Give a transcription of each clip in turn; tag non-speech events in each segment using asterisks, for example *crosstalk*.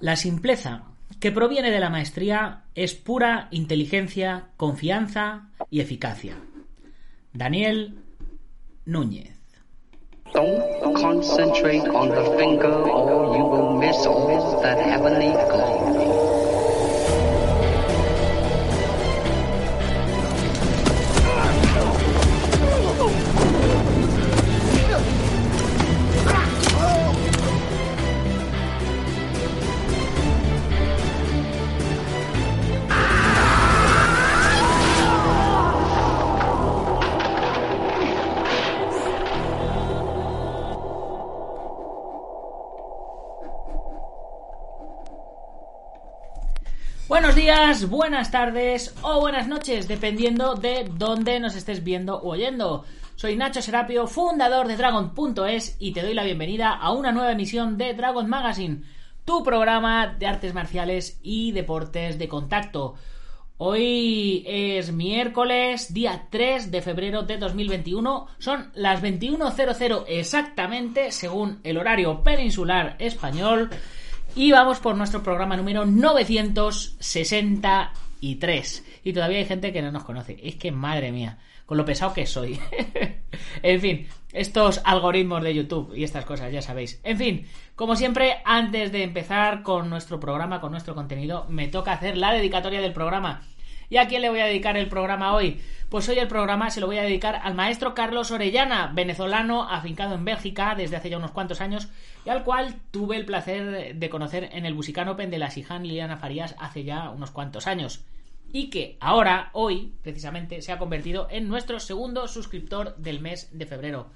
La simpleza que proviene de la maestría es pura inteligencia, confianza y eficacia. Daniel Núñez. Don't concentrate on the finger or you will miss all that heavenly glory. Buenas tardes o buenas noches, dependiendo de dónde nos estés viendo o oyendo. Soy Nacho Serapio, fundador de Dragon.es y te doy la bienvenida a una nueva emisión de Dragon Magazine, tu programa de artes marciales y deportes de contacto. Hoy es miércoles, día 3 de febrero de 2021. Son las 21.00 exactamente, según el horario peninsular español. Y vamos por nuestro programa número 963. Y todavía hay gente que no nos conoce. Es que madre mía, con lo pesado que soy. *laughs* en fin, estos algoritmos de YouTube y estas cosas, ya sabéis. En fin, como siempre, antes de empezar con nuestro programa, con nuestro contenido, me toca hacer la dedicatoria del programa. ¿Y a quién le voy a dedicar el programa hoy? Pues hoy el programa se lo voy a dedicar al maestro Carlos Orellana, venezolano afincado en Bélgica desde hace ya unos cuantos años y al cual tuve el placer de conocer en el Busican Open de la Sijan Liliana Farías hace ya unos cuantos años. Y que ahora, hoy, precisamente, se ha convertido en nuestro segundo suscriptor del mes de febrero.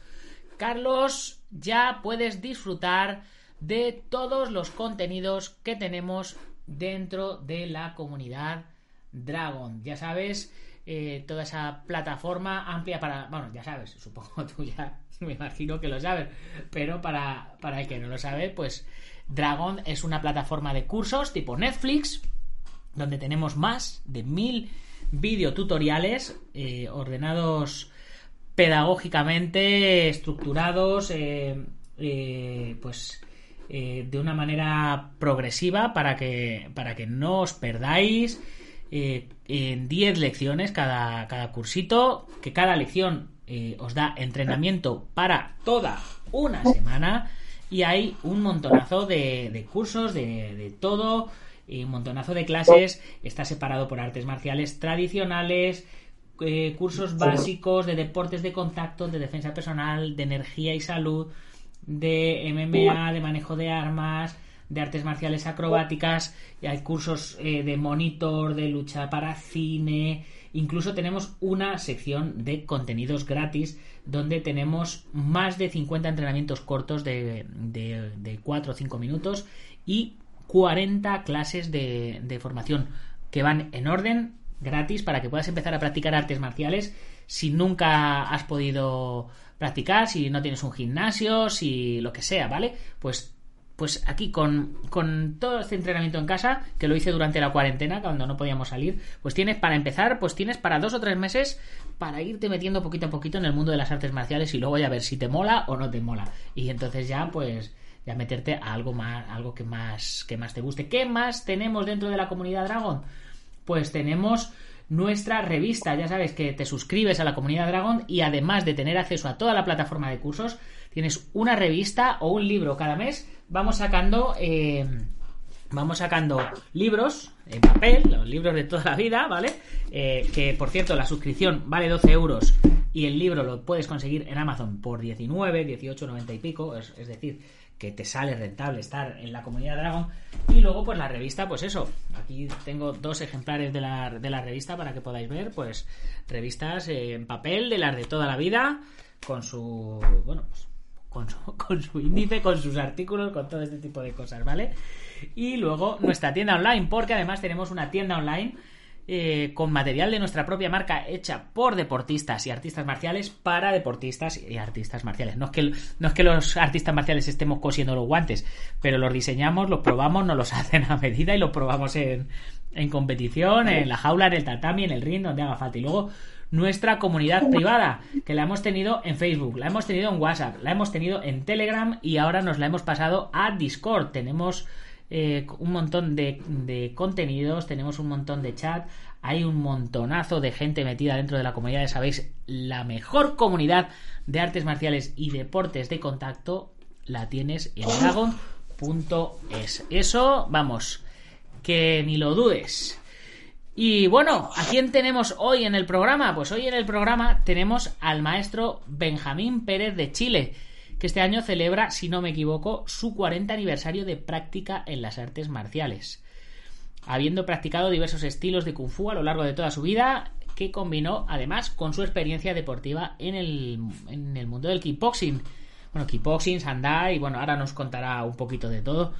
Carlos, ya puedes disfrutar de todos los contenidos que tenemos dentro de la comunidad Dragon. Ya sabes, eh, toda esa plataforma amplia para. Bueno, ya sabes, supongo *laughs* tú ya me imagino que lo sabes, pero para, para el que no lo sabe, pues Dragon es una plataforma de cursos tipo Netflix, donde tenemos más de mil videotutoriales eh, ordenados pedagógicamente, estructurados, eh, eh, pues de una manera progresiva para que, para que no os perdáis eh, en 10 lecciones cada, cada cursito, que cada lección eh, os da entrenamiento para toda una semana. Y hay un montonazo de, de cursos, de, de todo, y un montonazo de clases, está separado por artes marciales tradicionales, eh, cursos básicos de deportes de contacto, de defensa personal, de energía y salud, de MMA, de manejo de armas, de artes marciales acrobáticas, y hay cursos eh, de monitor, de lucha para cine, incluso tenemos una sección de contenidos gratis donde tenemos más de 50 entrenamientos cortos de, de, de 4 o 5 minutos y 40 clases de, de formación que van en orden gratis para que puedas empezar a practicar artes marciales si nunca has podido practicar, si no tienes un gimnasio, si lo que sea, ¿vale? Pues pues aquí con, con, todo este entrenamiento en casa, que lo hice durante la cuarentena, cuando no podíamos salir, pues tienes para empezar, pues tienes para dos o tres meses para irte metiendo poquito a poquito en el mundo de las artes marciales y luego ya ver si te mola o no te mola. Y entonces ya, pues, ya meterte a algo más, algo que más, que más te guste. ¿Qué más tenemos dentro de la comunidad Dragon? Pues tenemos nuestra revista. Ya sabes que te suscribes a la comunidad Dragon y además de tener acceso a toda la plataforma de cursos, tienes una revista o un libro cada mes. Vamos sacando. Eh, vamos sacando libros en papel, los libros de toda la vida, ¿vale? Eh, que por cierto, la suscripción vale 12 euros y el libro lo puedes conseguir en Amazon por 19, 18, 90 y pico, es, es decir, que te sale rentable estar en la comunidad Dragon. Y luego, pues la revista, pues eso. Aquí tengo dos ejemplares de la, de la revista para que podáis ver, pues revistas en papel de las de toda la vida, con su. Bueno, pues, *laughs* con su, índice, con sus artículos, con todo este tipo de cosas, ¿vale? Y luego nuestra tienda online, porque además tenemos una tienda online eh, con material de nuestra propia marca hecha por deportistas y artistas marciales para deportistas y artistas marciales. No es que, no es que los artistas marciales estemos cosiendo los guantes, pero los diseñamos, los probamos, nos los *laughs* hacen a medida y los probamos en, en competición, en la jaula, en el tatami, en el ring, donde haga falta. Y luego nuestra comunidad privada, que la hemos tenido en Facebook, la hemos tenido en WhatsApp, la hemos tenido en Telegram y ahora nos la hemos pasado a Discord. Tenemos eh, un montón de, de, contenidos, tenemos un montón de chat, hay un montonazo de gente metida dentro de la comunidad, ya sabéis, la mejor comunidad de artes marciales y deportes de contacto la tienes en dragon.es. Eso, vamos, que ni lo dudes. Y bueno, ¿a quién tenemos hoy en el programa? Pues hoy en el programa tenemos al maestro Benjamín Pérez de Chile, que este año celebra, si no me equivoco, su 40 aniversario de práctica en las artes marciales. Habiendo practicado diversos estilos de kung fu a lo largo de toda su vida, que combinó además con su experiencia deportiva en el, en el mundo del kickboxing. Bueno, kickboxing, sandai, y bueno, ahora nos contará un poquito de todo.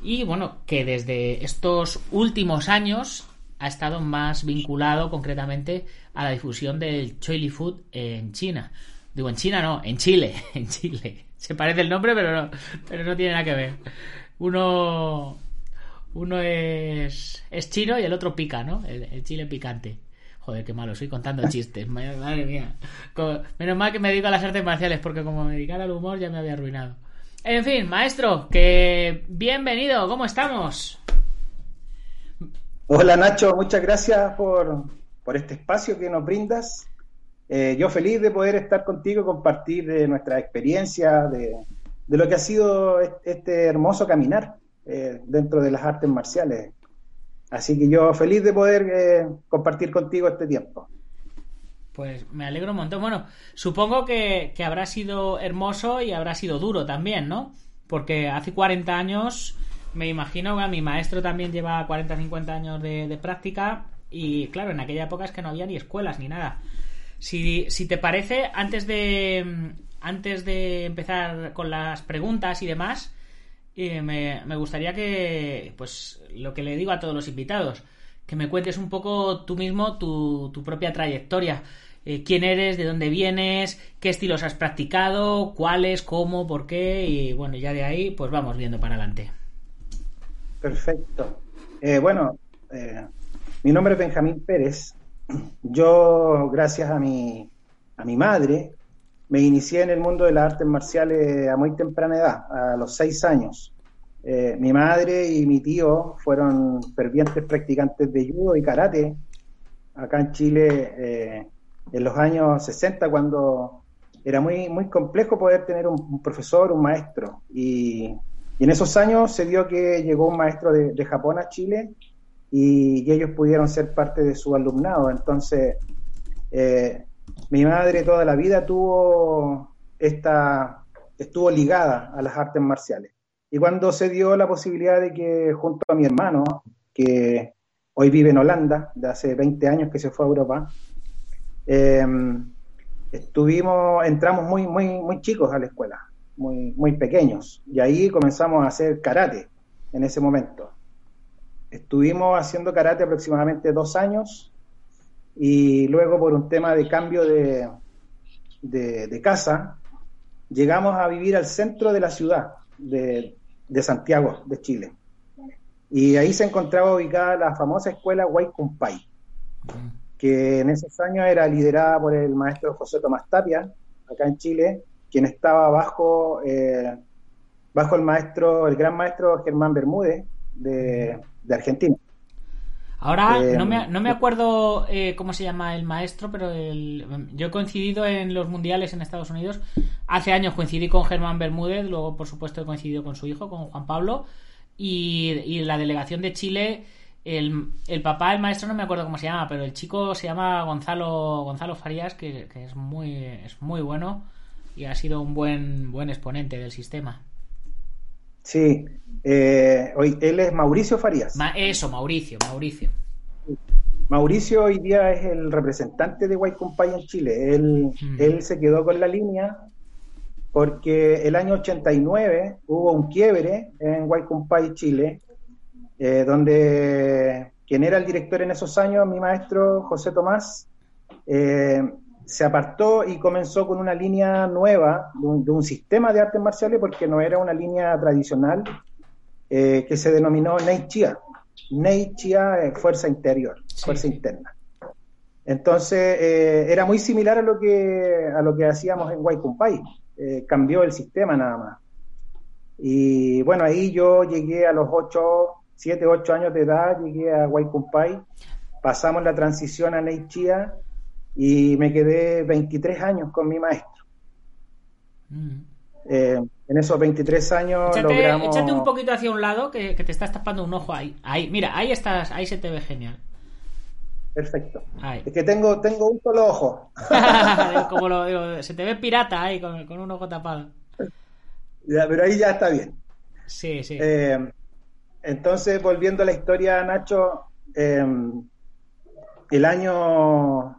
Y bueno, que desde estos últimos años ha estado más vinculado concretamente a la difusión del Chili Food en China. Digo, en China no, en Chile, *laughs* en Chile. Se parece el nombre, pero no, pero no tiene nada que ver. Uno, uno es, es chino y el otro pica, ¿no? El, chile picante. Joder, qué malo, soy contando *laughs* chistes. Madre mía. Menos mal que me dedico a las artes marciales, porque como me dedicara al humor ya me había arruinado. En fin, maestro, que bienvenido, ¿cómo estamos? Hola Nacho, muchas gracias por, este espacio que nos brindas. Eh, yo feliz de poder estar contigo y compartir de nuestra experiencia, de, lo que ha sido este hermoso caminar eh, dentro de las artes marciales. Así que yo feliz de poder eh, compartir contigo este tiempo. Pues me alegro un montón. Bueno, supongo que, que, habrá sido hermoso y habrá sido duro también, ¿no? Porque hace 40 años me imagino que mi maestro también lleva 40 50 años de, práctica y claro, en aquella época es que no había ni escuelas ni nada. Si, te parece, antes de, antes de empezar con las preguntas y demás, eh, me, gustaría que, pues, lo que le digo a todos los invitados, que me cuentes un poco tú mismo tu, propia trayectoria. Eh, quién eres, de dónde vienes, qué estilos has practicado, cuáles, cómo, por qué, y bueno, ya de ahí, pues vamos viendo para adelante. Perfecto. Eh, bueno, eh, mi nombre es Benjamín Pérez. Yo, gracias a mi, a mi madre, me inicié en el mundo de las artes marciales a muy temprana edad, a los seis años. Eh, mi madre y mi tío fueron fervientes practicantes de judo y karate acá en Chile en los años 60, cuando era muy, muy complejo poder tener un, un profesor, un maestro. Y y en esos años se dio que llegó un maestro de, Japón a Chile y, ellos pudieron ser parte de su alumnado. Entonces, eh, mi madre toda la vida tuvo esta, estuvo ligada a las artes marciales. Y cuando se dio la posibilidad de que junto a mi hermano, que hoy vive en Holanda, de hace 20 años que se fue a Europa, eh, estuvimos, entramos muy, muy, muy chicos a la escuela muy, muy pequeños. Y ahí comenzamos a hacer karate en ese momento. Estuvimos haciendo karate aproximadamente dos años y luego por un tema de cambio de, de, casa, llegamos a vivir al centro de la ciudad de, de, Santiago, de Chile. Y ahí se encontraba ubicada la famosa escuela Huaycumpay, que en esos años era liderada por el maestro José Tomás Tapia, acá en Chile, quien estaba bajo, eh, bajo el maestro, el gran maestro Germán Bermúdez de, Argentina. Ahora eh, no, me, no, me, acuerdo eh, cómo se llama el maestro, pero yo he coincidido en los mundiales en Estados Unidos. Hace años coincidí con Germán Bermúdez, luego por supuesto he coincidido con su hijo, con Juan Pablo, y, la delegación de Chile, el, el, papá, el maestro no me acuerdo cómo se llama, pero el chico se llama Gonzalo, Gonzalo Farías, que, que es, muy, es muy bueno y ha sido un buen, buen exponente del sistema. Sí, eh, hoy, él es Mauricio Farías. eso, Mauricio, Mauricio. Mauricio hoy día es el representante de White Company en Chile. Él, él se quedó con la línea porque el año 89 hubo un quiebre en White Company Chile, eh, donde quien era el director en esos años, mi maestro José Tomás, eh, se apartó y comenzó con una línea nueva de un, sistema de artes marciales porque no era una línea tradicional eh, que se denominó Nei Chia. Nei Chia es fuerza interior, fuerza interna. Entonces eh, era muy similar a lo que a lo que hacíamos en Waikumpai. Eh, cambió el sistema nada más. Y bueno, ahí yo llegué a los 8, 7, 8 años de edad, llegué a Guaycumpay, pasamos la transición a Neichia y me quedé 23 años con mi maestro. Mm. Eh, en esos 23 años Échate, logramos... échate un poquito hacia un lado que, que te estás tapando un ojo ahí. Ahí, mira, ahí estás, ahí se te ve genial. Perfecto. Ahí. Es que tengo, tengo un solo ojo. *laughs* Como lo digo, se te ve pirata ahí con, con un ojo tapado. Ya, pero ahí ya está bien. Sí, sí. Eh, entonces, volviendo a la historia, Nacho, eh, el año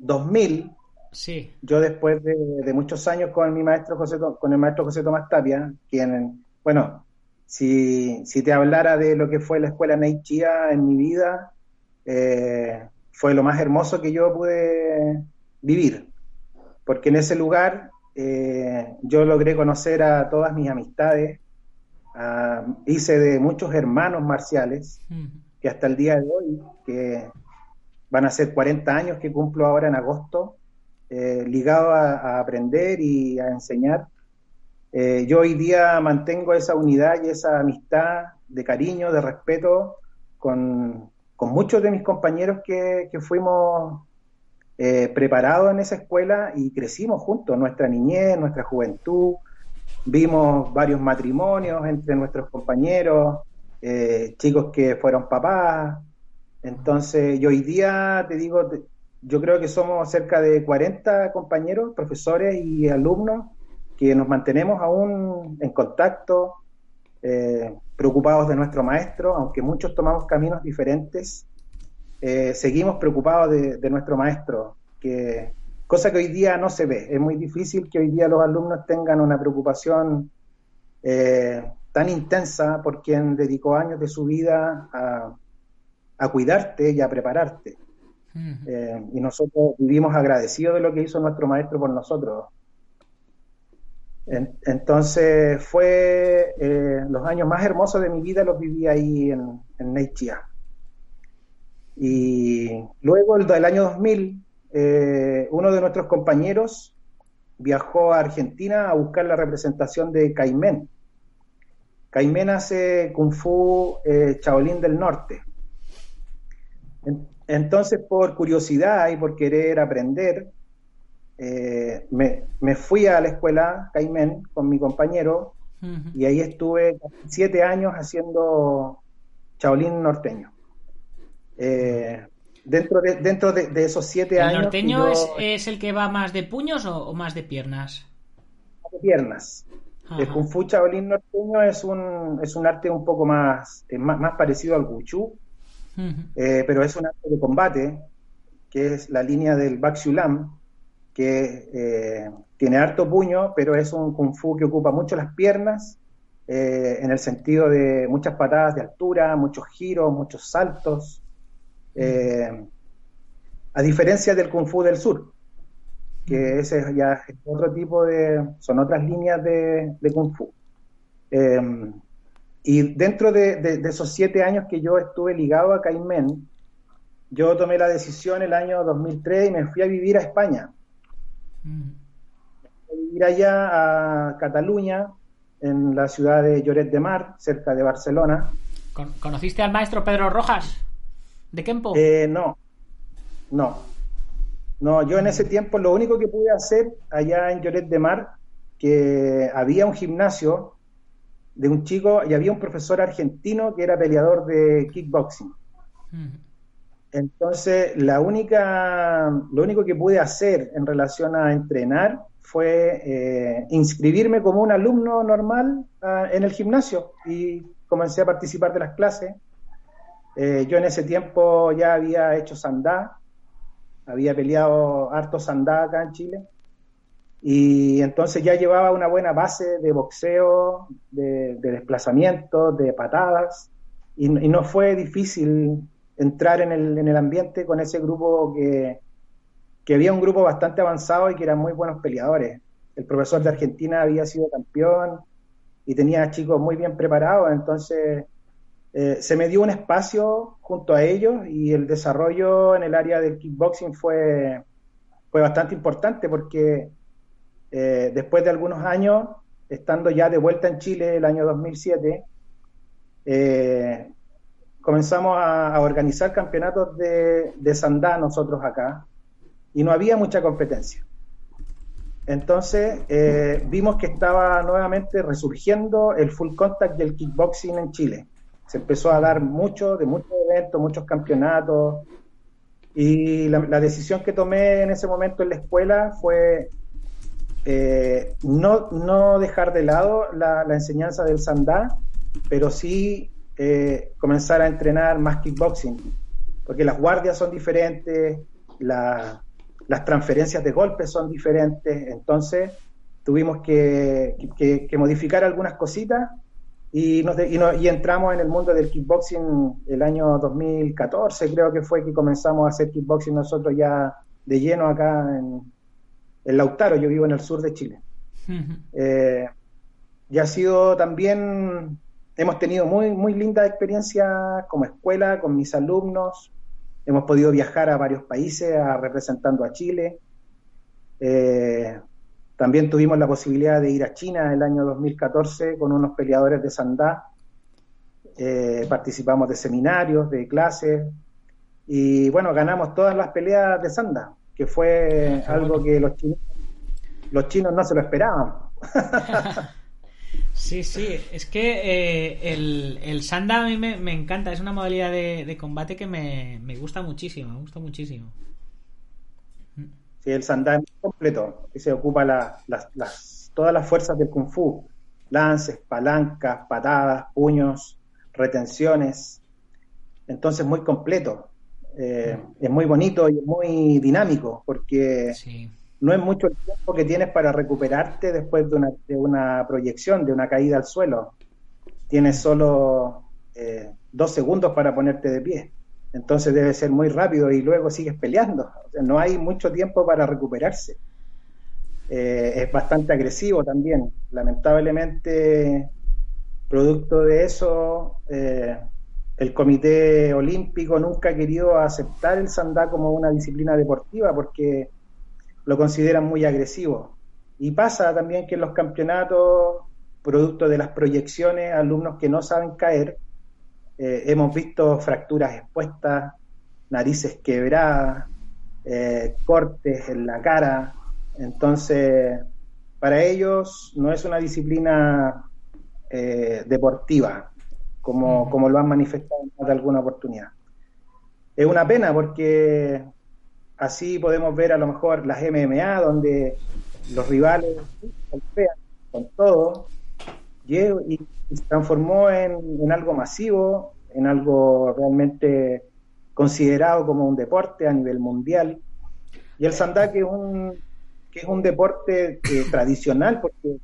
2000, sí. yo después de, de muchos años con mi maestro José, con el maestro José Tomás Tapia, quien, bueno, si, si te hablara de lo que fue la escuela Neichia en mi vida, eh, fue lo más hermoso que yo pude vivir, porque en ese lugar eh, yo logré conocer a todas mis amistades, a- hice de muchos hermanos marciales, Mm. que hasta el día de hoy, que van a ser 40 años que cumplo ahora en agosto, eh, ligado a, aprender y a enseñar. Eh, yo hoy día mantengo esa unidad y esa amistad de cariño, de respeto con, con muchos de mis compañeros que, que fuimos eh, preparados en esa escuela y crecimos juntos, nuestra niñez, nuestra juventud, vimos varios matrimonios entre nuestros compañeros, eh, chicos que fueron papás. Entonces, yo hoy día te digo, yo creo que somos cerca de 40 compañeros, profesores y alumnos que nos mantenemos aún en contacto, eh, preocupados de nuestro maestro, aunque muchos tomamos caminos diferentes, eh, seguimos preocupados de, de nuestro maestro, que cosa que hoy día no se ve. Es muy difícil que hoy día los alumnos tengan una preocupación eh, tan intensa por quien dedicó años de su vida a, a cuidarte y a prepararte. Eh, y nosotros vivimos agradecidos de lo que hizo nuestro maestro por nosotros. En- entonces fue eh, los años más hermosos de mi vida los viví ahí en, en Neichia. Y luego el del año 2000, eh, uno de nuestros compañeros viajó a Argentina a buscar la representación de Caimén. Caimén hace Kung Fu eh, Shaolin del Norte. En- Entonces, por curiosidad y por querer aprender, eh, me, me fui a la escuela Caimén con mi compañero y ahí estuve siete años haciendo Shaolin norteño. Eh, dentro de, dentro de, de esos siete ¿El años. que norteño yo- es, es el que va más de puños o, o más de piernas? de piernas. El. Kung Fu Shaolin norteño es un, es un arte un poco más, más, más parecido al Eh, pero es un arte de combate, que es la línea del Baxiulam, que eh, tiene harto puño, pero es un Kung Fu que ocupa mucho las piernas, eh, en el sentido de muchas patadas de altura, muchos giros, muchos saltos, eh, a diferencia del Kung Fu del sur, que ese es ya es otro tipo de, son otras líneas de, de Kung Fu. Y dentro de, de- de esos siete años que yo estuve ligado a Caimén, yo tomé la decisión el año 2003 y me fui a vivir a España. Ujú. A vivir allá a Cataluña, en la ciudad de Lloret de Mar, cerca de Barcelona. Con- ¿Conociste al maestro Pedro Rojas? ¿De Kempo? Eh, no, no. No, yo en ese tiempo lo único que pude hacer allá en Lloret de Mar, que había un gimnasio de un chico y había un profesor argentino que era peleador de kickboxing. Entonces, la única, lo único que pude hacer en relación a entrenar fue eh, inscribirme como un alumno normal ah, en el gimnasio y comencé a participar de las clases. Eh, yo en ese tiempo ya había hecho sandá, había peleado harto sandá acá en Chile y entonces ya llevaba una buena base de boxeo, de, de desplazamiento, de patadas y, y no fue difícil entrar en el, en el ambiente con ese grupo que, que había un grupo bastante avanzado y que eran muy buenos peleadores. El profesor de Argentina había sido campeón y tenía chicos muy bien preparados, entonces eh, se me dio un espacio junto a ellos y el desarrollo en el área del kickboxing fue, fue bastante importante porque eh, después de algunos años estando ya de vuelta en Chile el año 2007, eh, comenzamos a, organizar campeonatos de, de sandá nosotros acá y no había mucha competencia. Entonces eh, vimos que estaba nuevamente resurgiendo el full contact del kickboxing en Chile. Se empezó a dar mucho, de muchos eventos, muchos campeonatos. Y la, decisión que tomé en ese momento en la escuela fue eh, no, no dejar de lado la, enseñanza del sandá, pero sí eh, comenzar a entrenar más kickboxing, porque las guardias son diferentes, la, las transferencias de golpes son diferentes, entonces tuvimos que, modificar algunas cositas y, y, entramos en el mundo del kickboxing el año 2014, creo que fue que comenzamos a hacer kickboxing nosotros ya de lleno acá en, en Lautaro, yo vivo en el sur de Chile. Eh, y ha sido también, hemos tenido muy, muy linda experiencia como escuela, con mis alumnos, Hemos podido viajar a varios países representando a Chile. Eh, también tuvimos la posibilidad de ir a China el año 2014 con unos peleadores de Sandá. Eh, participamos de seminarios, de clases y bueno, ganamos todas las peleas de Sanda, que fue algo que los chinos, los chinos no se lo esperaban. *laughs* Sí, sí, es que eh, el, el Sanda a mí me, encanta, es una modalidad de, combate que me, gusta muchísimo, me gusta muchísimo. Sí, el Sanda es muy completo, que se ocupa las, todas las fuerzas del Kung Fu, lances, palancas, patadas, puños, retenciones, entonces muy completo. Eh, es muy bonito y es muy dinámico porque no es mucho el tiempo que tienes para recuperarte después de una, de una proyección, de una caída al suelo. Tienes solo eh, dos segundos para ponerte de pie. Entonces debe ser muy rápido y luego sigues peleando. no hay mucho tiempo para recuperarse. Eh, es bastante agresivo también. Lamentablemente, producto de eso, el Comité Olímpico nunca ha querido aceptar el sandá como una disciplina deportiva porque lo consideran muy agresivo. Y pasa también que en los campeonatos, producto de las proyecciones, alumnos que no saben caer, eh, hemos visto fracturas expuestas, narices quebradas, eh, cortes en la cara. Entonces, para ellos no es una disciplina eh, deportiva, como, como lo han manifestado en de alguna oportunidad. Es una pena porque Así podemos ver a lo mejor las MMA, donde los rivales golpean con todo, y, se transformó en, algo masivo, en algo realmente considerado como un deporte a nivel mundial. Y el sandá que es un, que es un deporte eh, tradicional, porque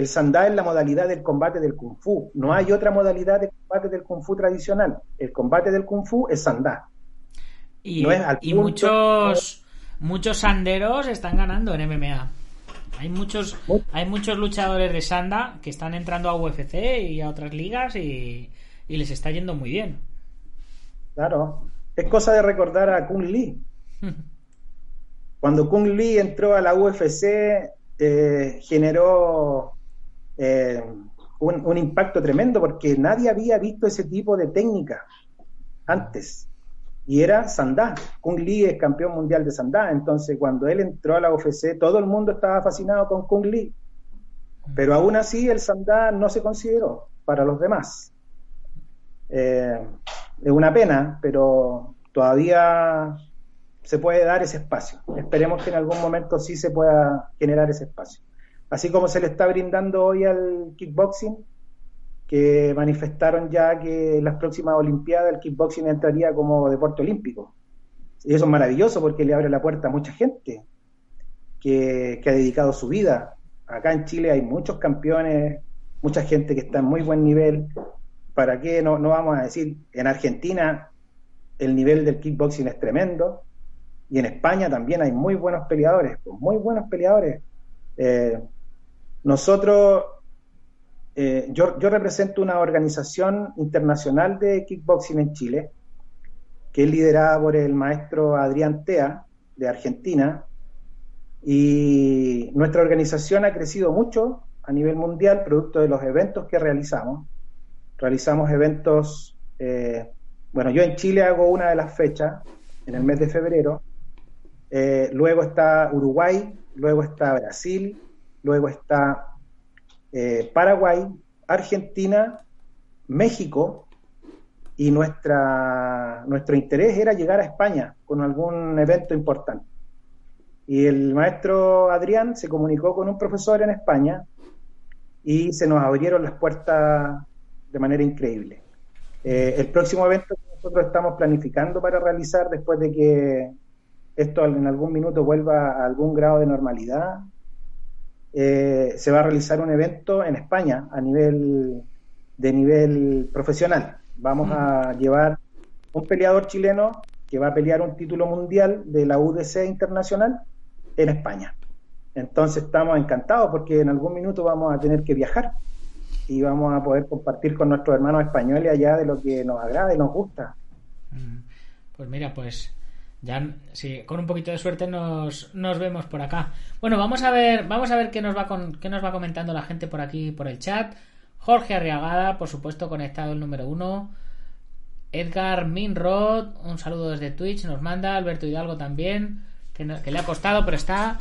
el sandá es la modalidad del combate del kung fu. No hay otra modalidad de combate del kung fu tradicional. El combate del kung fu es sandá. Y, muchos, muchos sanderos están ganando en MMA. Hay muchos, hay muchos luchadores de sanda que están entrando a UFC y a otras ligas y, les está yendo muy bien. Claro, es cosa de recordar a Kung Lee. *laughs* Cuando Kung Lee entró a la UFC, eh, generó eh, un, impacto tremendo porque nadie había visto ese tipo de técnica antes y era Sandá. Kung Lee es campeón mundial de Sandá, entonces cuando él entró a la UFC todo el mundo estaba fascinado con Kung Lee, pero aún así el Sandá no se consideró para los demás. Eh, es una pena, pero todavía se puede dar ese espacio. Esperemos que en algún momento sí se pueda generar ese espacio. Así como se le está brindando hoy al kickboxing, que manifestaron ya que en las próximas Olimpiadas el kickboxing entraría como deporte olímpico. Y eso es maravilloso porque le abre la puerta a mucha gente que, ha dedicado su vida. Acá en Chile hay muchos campeones, mucha gente que está en muy buen nivel. ¿Para qué no, no vamos a decir? En Argentina el nivel del kickboxing es tremendo y en España también hay muy buenos peleadores, muy buenos peleadores. Eh, nosotros eh, yo, represento una organización internacional de kickboxing en Chile, que es liderada por el maestro Adrián Tea, de Argentina, y nuestra organización ha crecido mucho a nivel mundial, producto de los eventos que realizamos. Realizamos eventos, eh, bueno, yo en Chile hago una de las fechas, en el mes de febrero, eh, luego está Uruguay, luego está Brasil, luego está eh, Paraguay, Argentina, México, y nuestra, nuestro interés era llegar a España con algún evento importante. Y el maestro Adrián se comunicó con un profesor en España y se nos abrieron las puertas de manera increíble. Eh, el próximo evento que nosotros estamos planificando para realizar después de que esto en algún minuto vuelva a algún grado de normalidad, eh, se va a realizar un evento en España a nivel de nivel profesional. Vamos a llevar un peleador chileno que va a pelear un título mundial de la UDC internacional en España. Entonces estamos encantados porque en algún minuto vamos a tener que viajar y vamos a poder compartir con nuestros hermanos españoles allá de lo que nos agrada y nos gusta. Mm. Pues mira, pues ya con un poquito de suerte nos, nos vemos por acá. Bueno, vamos a ver, vamos a ver qué nos va con, qué nos va comentando la gente por aquí por el chat. Jorge Arriagada, por supuesto, conectado el número uno. Edgar Minrod, un saludo desde Twitch, nos manda. Alberto Hidalgo también que, le ha costado, pero está.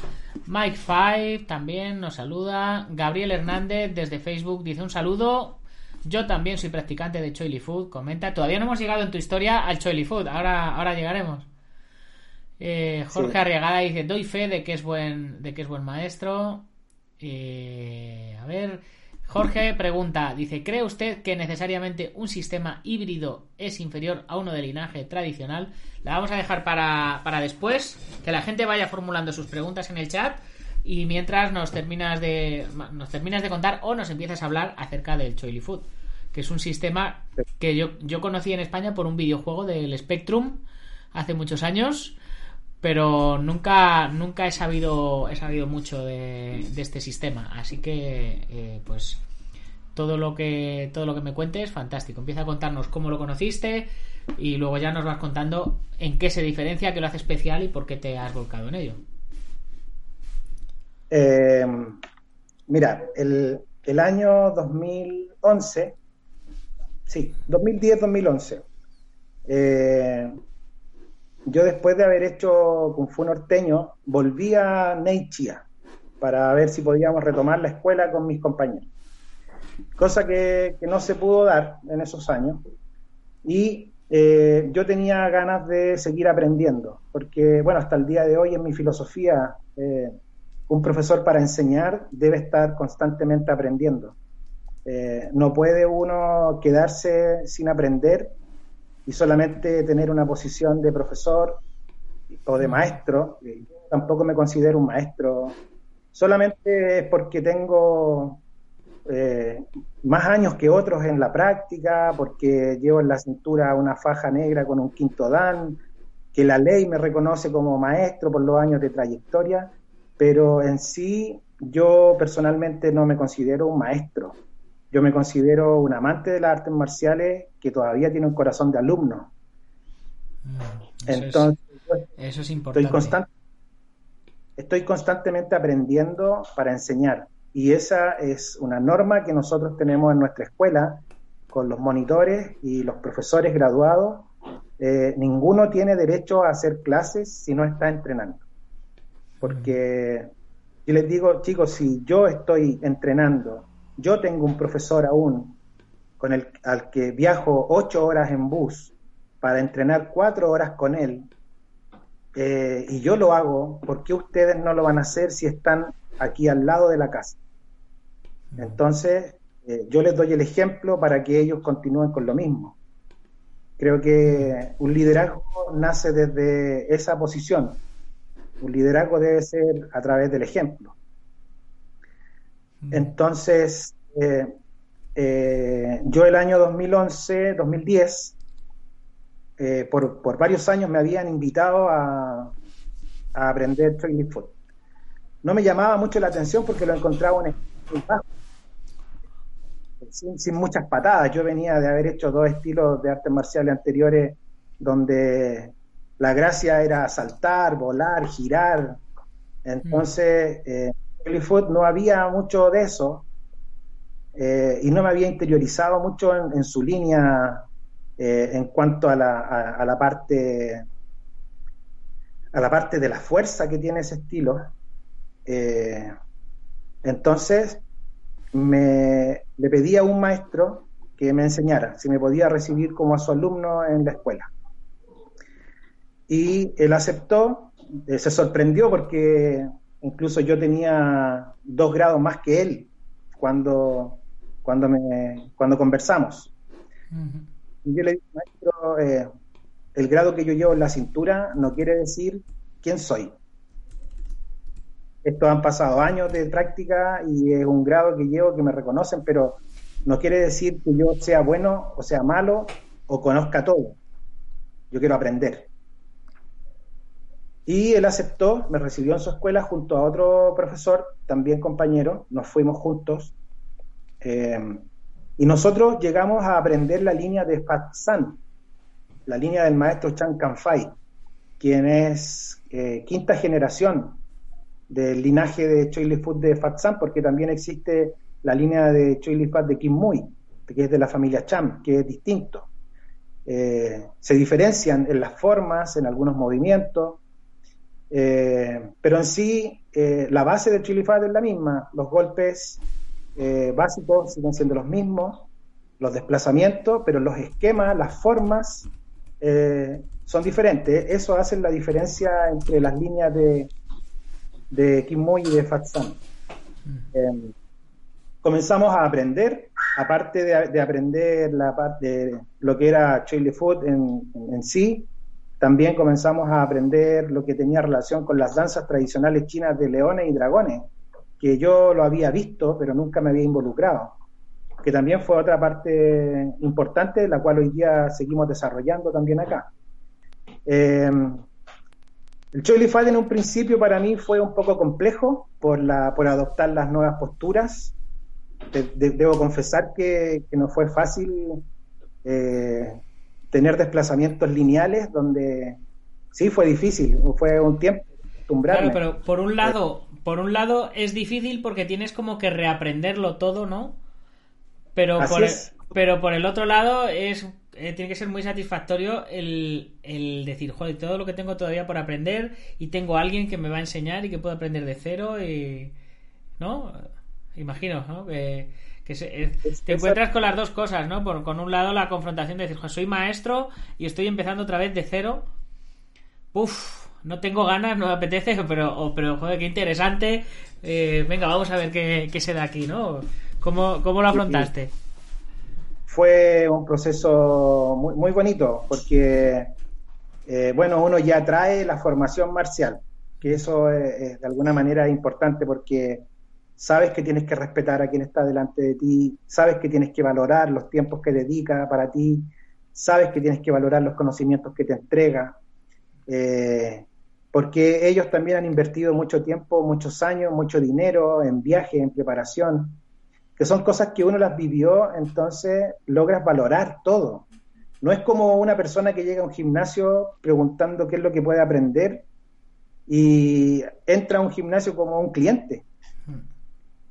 Mike Five también nos saluda. Gabriel Hernández desde Facebook dice un saludo. Yo también soy practicante de Choily Food. Comenta. Todavía no hemos llegado en tu historia al Choily Food. Ahora, ahora llegaremos. Eh, Jorge Arriagada dice: Doy fe de que es buen, de que es buen maestro. Eh, a ver. Jorge pregunta, dice, ¿cree usted que necesariamente un sistema híbrido es inferior a uno de linaje tradicional? La vamos a dejar para, después, que la gente vaya formulando sus preguntas en el chat y mientras nos terminas de, nos terminas de contar o nos empiezas a hablar acerca del Choily Food, que es un sistema que yo, yo conocí en España por un videojuego del Spectrum hace muchos años pero nunca nunca he sabido he sabido mucho de, este sistema. Así que eh, pues todo lo que todo lo que me cuentes fantástico. Empieza a contarnos cómo lo conociste y luego ya nos vas contando en qué se diferencia qué lo hace especial y por qué te has volcado en ello. Eh, mira el, el año 2011 sí 2010 2011 eh, yo después de haber hecho Kung Fu norteño, volví a Neichia para ver si podíamos retomar la escuela con mis compañeros. Cosa que, no se pudo dar en esos años. Y eh, yo tenía ganas de seguir aprendiendo, porque, bueno, hasta el día de hoy en mi filosofía, eh, un profesor para enseñar debe estar constantemente aprendiendo. Eh, no puede uno quedarse sin aprender y solamente tener una posición de profesor o de maestro, tampoco me considero un maestro, solamente es porque tengo eh, más años que otros en la práctica, porque llevo en la cintura una faja negra con un quinto dan, que la ley me reconoce como maestro por los años de trayectoria, pero en sí yo personalmente no me considero un maestro. Yo me considero un amante de las artes marciales que todavía tiene un corazón de alumno. Mm, Entonces, eso es importante. Estoy, estoy constantemente aprendiendo para enseñar. Y esa es una norma que nosotros tenemos en nuestra escuela con los monitores y los profesores graduados. Eh, ninguno tiene derecho a hacer clases si no está entrenando. Porque mm. yo les digo, chicos, si yo estoy entrenando yo tengo un profesor aún con el, al que viajo ocho horas en bus para entrenar cuatro horas con él, eh, y yo lo hago, ¿por qué ustedes no lo van a hacer si están aquí al lado de la casa? Entonces, eh, yo les doy el ejemplo para que ellos continúen con lo mismo. Creo que un liderazgo nace desde esa posición. Un liderazgo debe ser a través del ejemplo. Entonces, eh, eh, yo el año 2011, 2010, eh, por, por, varios años me habían invitado a, a aprender training foot. No me llamaba mucho la atención porque lo encontraba un sin, sin, muchas patadas. Yo venía de haber hecho dos estilos de artes marciales anteriores donde la gracia era saltar, volar, girar. Entonces, mm no había mucho de eso eh, y no me había interiorizado mucho en, su línea eh, en cuanto a la, a, la, parte a la parte de la fuerza que tiene ese estilo. Eh, entonces me, le pedí a un maestro que me enseñara si me podía recibir como a su alumno en la escuela. Y él aceptó, se sorprendió porque incluso yo tenía dos grados más que él cuando, cuando, me, cuando conversamos. Y yo le dije, maestro, eh, el grado que yo llevo en la cintura no quiere decir quién soy. Estos han pasado años de práctica y es un grado que llevo que me reconocen, pero no quiere decir que yo sea bueno o sea malo o conozca todo. Yo quiero aprender. Y él aceptó, me recibió en su escuela junto a otro profesor, también compañero, nos fuimos juntos. Eh, y nosotros llegamos a aprender la línea de Fatsan, la línea del maestro Chan Kanfai, quien es eh, quinta generación del linaje de Choi Fut de Fatsan, porque también existe la línea de Choi Fat de Kim Mui, que es de la familia Cham, que es distinto. Eh, se diferencian en las formas, en algunos movimientos, eh, pero en sí, eh, la base del Chili Fat es la misma. Los golpes eh, básicos siguen siendo los mismos, los desplazamientos, pero los esquemas, las formas son diferentes. Eso hace la diferencia entre las líneas de, de Kim Moy y de Fat mm. comenzamos a aprender, aparte de, aprender la parte de lo que era Chili Food en, en sí, también comenzamos a aprender lo que tenía relación con las danzas tradicionales chinas de leones y dragones, que yo lo había visto, pero nunca me había involucrado, que también fue otra parte importante, la cual hoy día seguimos desarrollando también acá. Eh, el Choi Li en un principio para mí fue un poco complejo por, la, por adoptar las nuevas posturas. debo confesar que, que, no fue fácil eh, tener desplazamientos lineales donde sí fue difícil, fue un tiempo Claro, pero por un lado, por un lado es difícil porque tienes como que reaprenderlo todo, ¿no? Pero por el, pero por el otro lado es eh, tiene que ser muy satisfactorio el, el, decir, joder, todo lo que tengo todavía por aprender y tengo a alguien que me va a enseñar y que puedo aprender de cero y ¿no? Imagino, ¿no? Que, que te encuentras con las dos cosas, ¿no? Por, con un lado la confrontación de decir, soy maestro y estoy empezando otra vez de cero. Uf, no tengo ganas, no me apetece, *laughs* pero, pero joder, qué interesante. Eh, venga, vamos a ver qué, qué, se da aquí, ¿no? ¿Cómo, lo afrontaste? Fue un proceso muy, muy bonito, porque, eh, bueno, uno ya trae la formación marcial, que eso es de alguna manera importante, porque sabes que tienes que respetar a quien está delante de ti, sabes que tienes que valorar los tiempos que dedica para ti, sabes que tienes que valorar los conocimientos que te entrega, eh, porque ellos también han invertido mucho tiempo, muchos años, mucho dinero en viaje, en preparación, que son cosas que uno las vivió, entonces logras valorar todo. No es como una persona que llega a un gimnasio preguntando qué es lo que puede aprender y entra a un gimnasio como un cliente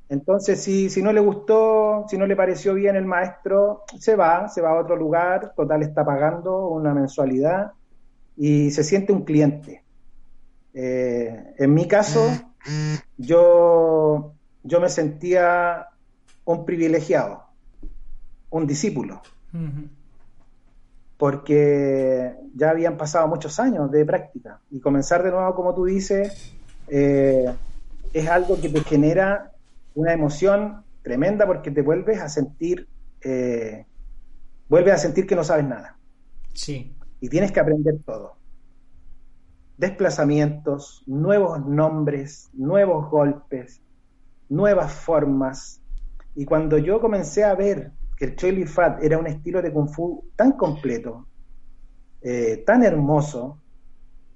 entonces, si, si no le gustó, si no le pareció bien el maestro, se va, se va a otro lugar, total está pagando una mensualidad y se siente un cliente. Eh, en mi caso, yo, yo me sentía un privilegiado, un discípulo, porque ya habían pasado muchos años de práctica. Y comenzar de nuevo, como tú dices, eh, es algo que te genera una emoción tremenda porque te vuelves a sentir, eh, vuelves a sentir que no sabes nada. Sí. Y tienes que aprender todo. Desplazamientos, nuevos nombres, nuevos golpes, nuevas formas. Y cuando yo comencé a ver que el Choi Li Fat era un estilo de Kung Fu tan completo, eh, tan hermoso,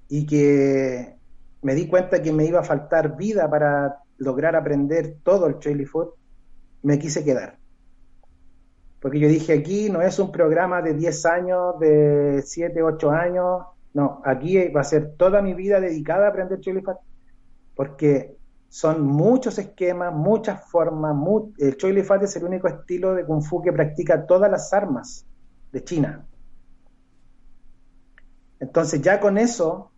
y que me di cuenta que me iba a faltar vida para lograr aprender todo el Food, me quise quedar. Porque yo dije, aquí no es un programa de 10 años, de 7, 8 años, no, aquí va a ser toda mi vida dedicada a aprender Chili Food, porque son muchos esquemas, muchas formas. El Choi Li Fat es el único estilo de Kung Fu que practica todas las armas de China. Entonces ya con eso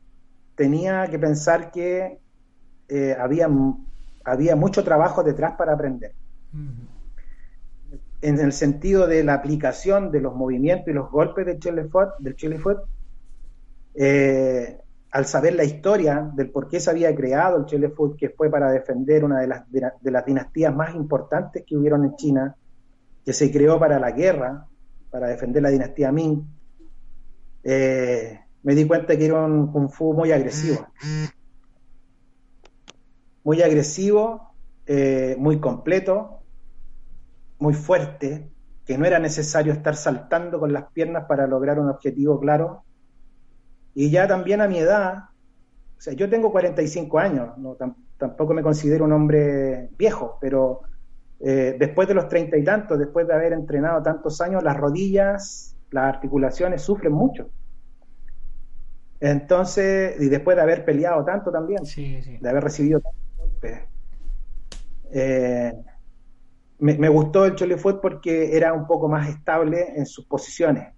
tenía que pensar que eh, había, había mucho trabajo detrás para aprender. En el sentido de la aplicación de los movimientos y los golpes del Chile Foot, del Chile Foot eh, al saber la historia del por qué se había creado el Chile Foot, que fue para defender una de las, de, las dinastías más importantes que hubieron en China, que se creó para la guerra, para defender la dinastía Ming, eh, me di cuenta que era un kung fu muy agresivo. Muy agresivo, eh, muy completo, muy fuerte, que no era necesario estar saltando con las piernas para lograr un objetivo claro. Y ya también a mi edad, o sea, yo tengo 45 años, no, tampoco me considero un hombre viejo, pero eh, después de los treinta y tantos, después de haber entrenado tantos años, las rodillas, las articulaciones sufren mucho. Entonces, y después de haber peleado tanto también, de haber recibido tantos golpes, eh, me, gustó el Chole porque era un poco más estable en sus posiciones,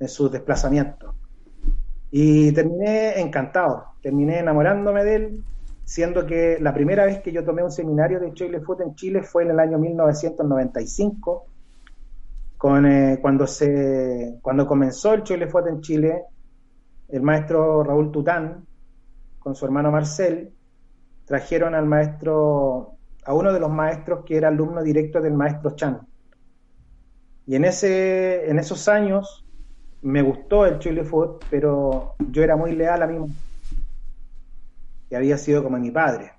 en sus desplazamientos. Y terminé encantado, terminé enamorándome de él, siendo que la primera vez que yo tomé un seminario de Chole Foot en Chile fue en el año 1995, con, eh, cuando, se, cuando comenzó el Chole Foot en Chile, el maestro Raúl Tután, con su hermano Marcel, trajeron al maestro a uno de los maestros que era alumno directo del maestro Chan. Y en, ese, en esos años me gustó el Chile Food, pero yo era muy leal a mí, que había sido como mi padre.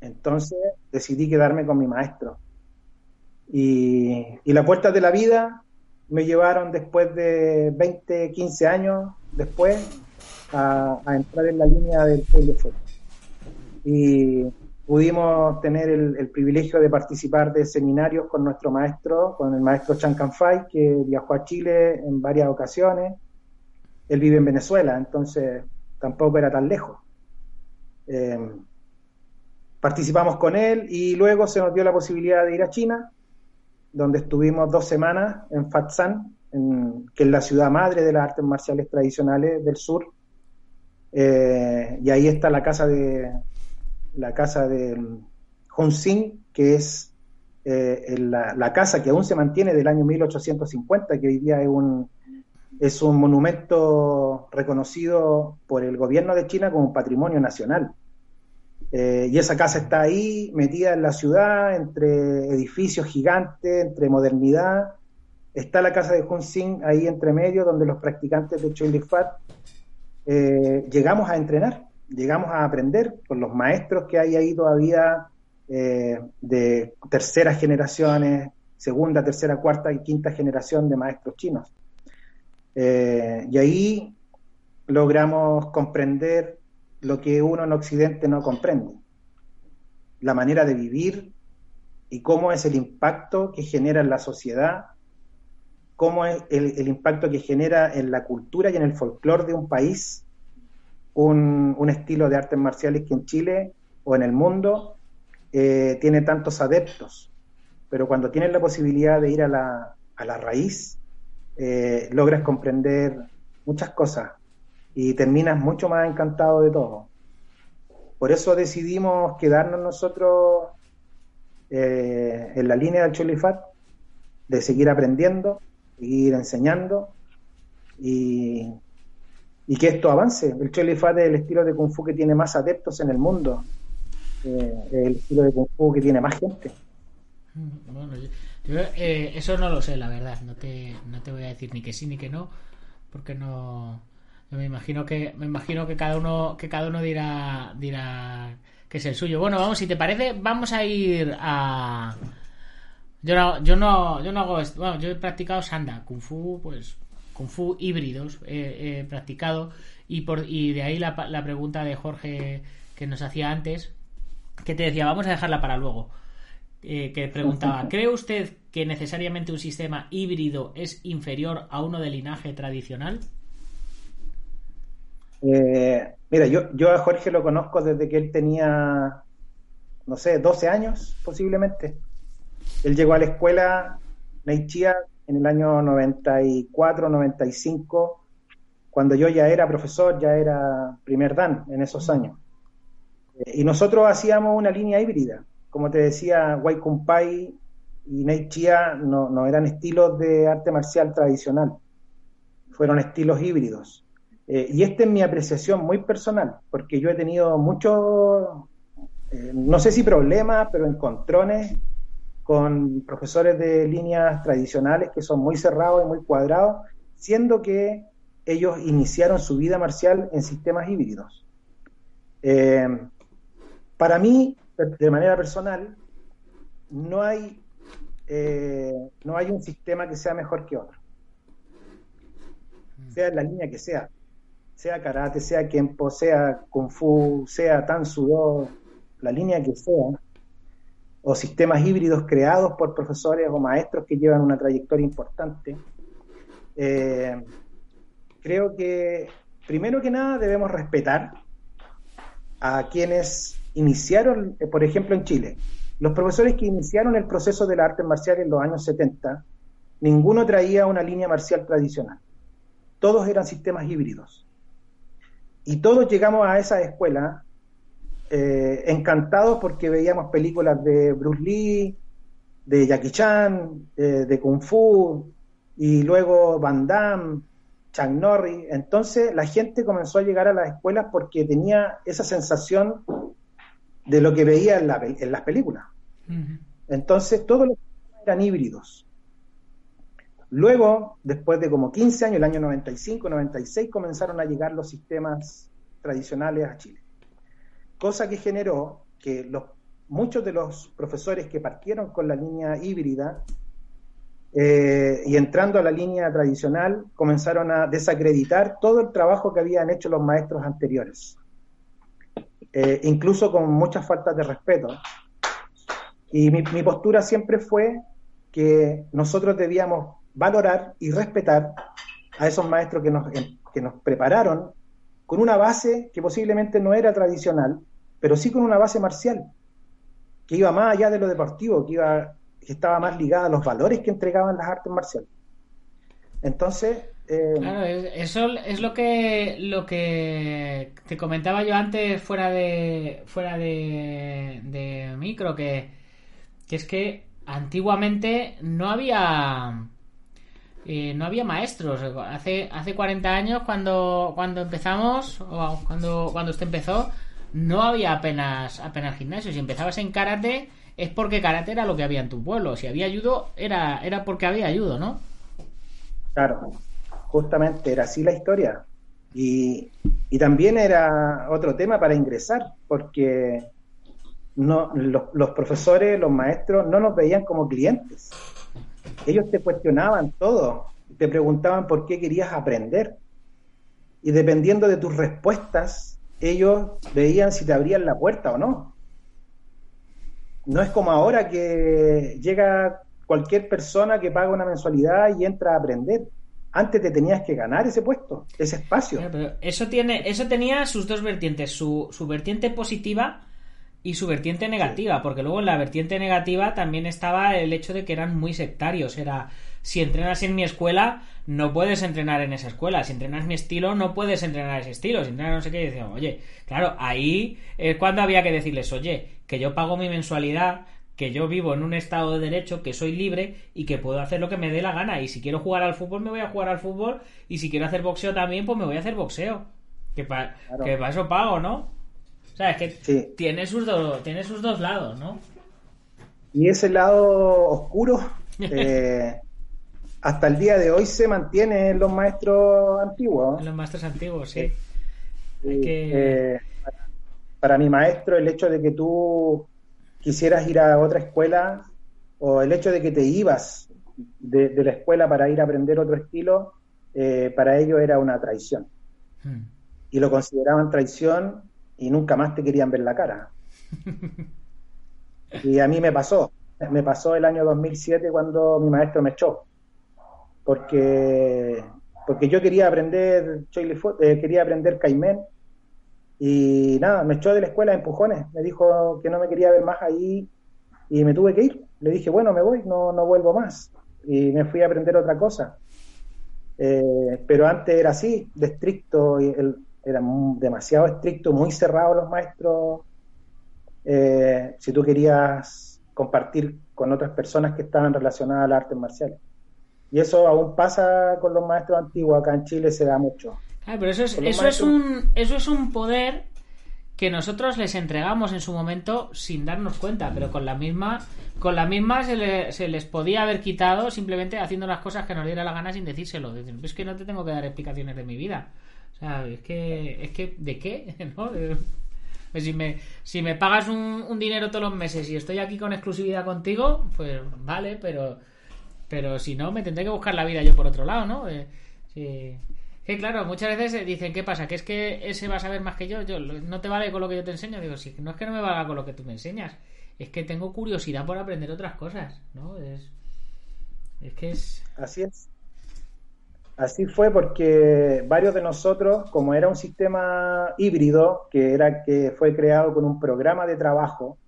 Entonces decidí quedarme con mi maestro. Y, y las puertas de la vida me llevaron después de 20, 15 años después a, entrar en la línea del Food. Y pudimos tener el, privilegio de participar de seminarios con nuestro maestro, con el maestro Chan Canfai, que viajó a Chile en varias ocasiones. Él vive en Venezuela, entonces tampoco era tan lejos. Eh, participamos con él y luego se nos dio la posibilidad de ir a China, donde estuvimos dos semanas en Fatsan, que es la ciudad madre de las artes marciales tradicionales del sur. Eh, y ahí está la casa de, la casa de Hong que es eh, la, casa que aún se mantiene del año 1850, que hoy día es un, es un monumento reconocido por el gobierno de China como patrimonio nacional. Eh, y esa casa está ahí, metida en la ciudad, entre edificios gigantes, entre modernidad. Está la casa de Hong ahí entre medio, donde los practicantes de Choi Fat eh, llegamos a entrenar llegamos a aprender con los maestros que hay ahí todavía eh, de terceras generaciones, segunda, tercera, cuarta y quinta generación de maestros chinos. Eh, y ahí logramos comprender lo que uno en Occidente no comprende, la manera de vivir y cómo es el impacto que genera en la sociedad, cómo es el, el impacto que genera en la cultura y en el folclore de un país un, estilo de artes marciales que en Chile o en el mundo eh, tiene tantos adeptos, pero cuando tienes la posibilidad de ir a la, raíz, eh, logras comprender muchas cosas y terminas mucho más encantado de todo. Por eso decidimos quedarnos nosotros eh, en la línea del Cholifat, de seguir aprendiendo, seguir enseñando y, y que esto avance. El Chole es el estilo de Kung Fu que tiene más adeptos en el mundo, eh, el estilo de Kung Fu que tiene más gente. Mm, bueno, eh, eso no lo sé, la verdad. No te, no te voy a decir ni que sí ni que no, porque no. Yo me imagino que me imagino que cada uno que cada uno dirá dirá que es el suyo. Bueno, vamos, si te parece, vamos a ir a. Yo no, yo no, yo no hago esto. Bueno, yo he practicado sanda, kung fu, pues Kung Fu híbridos he practicado y, por, y de ahí la, la, pregunta de Jorge que nos hacía antes, que te decía, vamos a dejarla para luego, eh, que preguntaba, ¿cree usted que necesariamente un sistema híbrido es inferior a uno de linaje tradicional? Eh, mira, yo, yo a Jorge lo conozco desde que él tenía no sé, 12 años posiblemente. Él llegó a la escuela Neichia en el año 94, 95, cuando yo ya era profesor, ya era primer dan en esos años. Eh, y nosotros hacíamos una línea híbrida. Como te decía, Waikumpai y Neichia no, no eran estilos de arte marcial tradicional, fueron estilos híbridos. Eh, y esta es mi apreciación muy personal, porque yo he tenido muchos, eh, no sé si problemas, pero encontrones con profesores de líneas tradicionales que son muy cerrados y muy cuadrados, siendo que ellos iniciaron su vida marcial en sistemas híbridos. Eh, para mí, de manera personal, no hay, no hay un sistema que sea mejor que otro, sea la línea que sea sea karate, sea kempo, sea kung fu, sea tan sudo, la línea que sea, o sistemas híbridos creados por profesores o maestros que llevan una trayectoria importante, eh, creo que primero que nada debemos respetar a quienes iniciaron, eh, por ejemplo en Chile, los profesores que iniciaron el proceso de la arte marcial en los años 70, ninguno traía una línea marcial tradicional. Todos eran sistemas híbridos. Y todos llegamos a esa escuela eh, encantados porque veíamos películas de Bruce Lee, de Jackie Chan, eh, de Kung Fu, y luego Van Damme, Chuck Norris. Entonces la gente comenzó a llegar a las escuelas porque tenía esa sensación de lo que veía en, las películas. Entonces todos los eran híbridos. Luego, después de como 15 años, el año 95, 96, comenzaron a llegar los sistemas tradicionales a Chile. Cosa que generó que los, muchos de los profesores que partieron con la línea híbrida eh, y entrando a la línea tradicional comenzaron a desacreditar todo el trabajo que habían hecho los maestros anteriores, eh, incluso con muchas faltas de respeto. Y mi, mi postura siempre fue que nosotros debíamos valorar y respetar a esos maestros que nos, que nos prepararon con una base que posiblemente no era tradicional, pero sí con una base marcial, que iba más allá de lo deportivo, que, iba, que estaba más ligada a los valores que entregaban las artes marciales. Entonces... Eh, claro, eso es lo que lo que te comentaba yo antes fuera de fuera de, micro que, que es que antiguamente no había eh, no había maestros. Hace, hace 40 años, cuando, cuando empezamos, o cuando, cuando usted empezó, no había apenas, apenas gimnasio. Si empezabas en karate, es porque karate era lo que había en tu pueblo. Si había ayudo, era, era porque había ayudo, ¿no? Claro, justamente era así la historia. Y, y también era otro tema para ingresar, porque no, los, los profesores, los maestros, no nos veían como clientes ellos te cuestionaban todo, te preguntaban por qué querías aprender. Y dependiendo de tus respuestas, ellos veían si te abrían la puerta o no. No es como ahora que llega cualquier persona que paga una mensualidad y entra a aprender. Antes te tenías que ganar ese puesto, ese espacio. eso tiene, eso tenía sus dos vertientes, su, su vertiente positiva y su vertiente negativa, porque luego en la vertiente negativa también estaba el hecho de que eran muy sectarios. Era, si entrenas en mi escuela, no puedes entrenar en esa escuela. Si entrenas mi estilo, no puedes entrenar ese estilo. Si entrenas no sé qué, decíamos, oye, claro, ahí es cuando había que decirles, oye, que yo pago mi mensualidad, que yo vivo en un estado de derecho, que soy libre y que puedo hacer lo que me dé la gana. Y si quiero jugar al fútbol, me voy a jugar al fútbol. Y si quiero hacer boxeo también, pues me voy a hacer boxeo. Que para que eso pago, ¿no? O sea, es que tiene, sus tiene sus dos lados, ¿no? Y ese lado oscuro, *laughs* eh, hasta el día de hoy se mantiene en los maestros antiguos. En los maestros antiguos, sí. Eh, para, mi maestro, el hecho de que tú quisieras ir a otra escuela o el hecho de que te ibas de, la escuela para ir a aprender otro estilo, eh, para ellos era una traición. Hmm. Y lo consideraban traición y nunca más te querían ver la cara. *laughs* Y a mí me pasó, me pasó el año 2007 cuando mi maestro me echó, porque, porque yo quería aprender eh, quería aprender Caimén Y nada, me echó de la escuela de empujones, me dijo que no me quería ver más ahí y me tuve que ir. Le dije, bueno, me voy, no, no vuelvo más. Y me fui a aprender otra cosa. Eh, pero antes era así, de estricto, y era demasiado estricto, muy cerrado los maestros. Eh, si tú querías compartir con otras personas que estaban relacionadas al arte marcial. Y eso aún pasa con los maestros antiguos, acá en Chile se da mucho. Ah, pero eso es, eso, es un, eso es un poder que nosotros les entregamos en su momento sin darnos cuenta, pero con la misma, con la misma se, se les podía haber quitado simplemente haciendo las cosas que nos diera la gana sin decírselo. Es que no te tengo que dar explicaciones de mi vida. O sea, es que, es que, ¿de qué? *laughs* ¿No? Pues si me, si me pagas un, un, dinero todos los meses y estoy aquí con exclusividad contigo, pues vale, pero, pero si no, me tendré que buscar la vida yo por otro lado, ¿no? Eh, sí. Claro, muchas veces dicen, ¿qué pasa? ¿Que es que ese va a saber más que yo? yo ¿No te vale con lo que yo te enseño? Digo, sí, no es que no me valga con lo que tú me enseñas, es que tengo curiosidad por aprender otras cosas, ¿no? Es, es que es... Así es. Así fue porque varios de nosotros, como era un sistema híbrido, que era que fue creado con un programa de trabajo,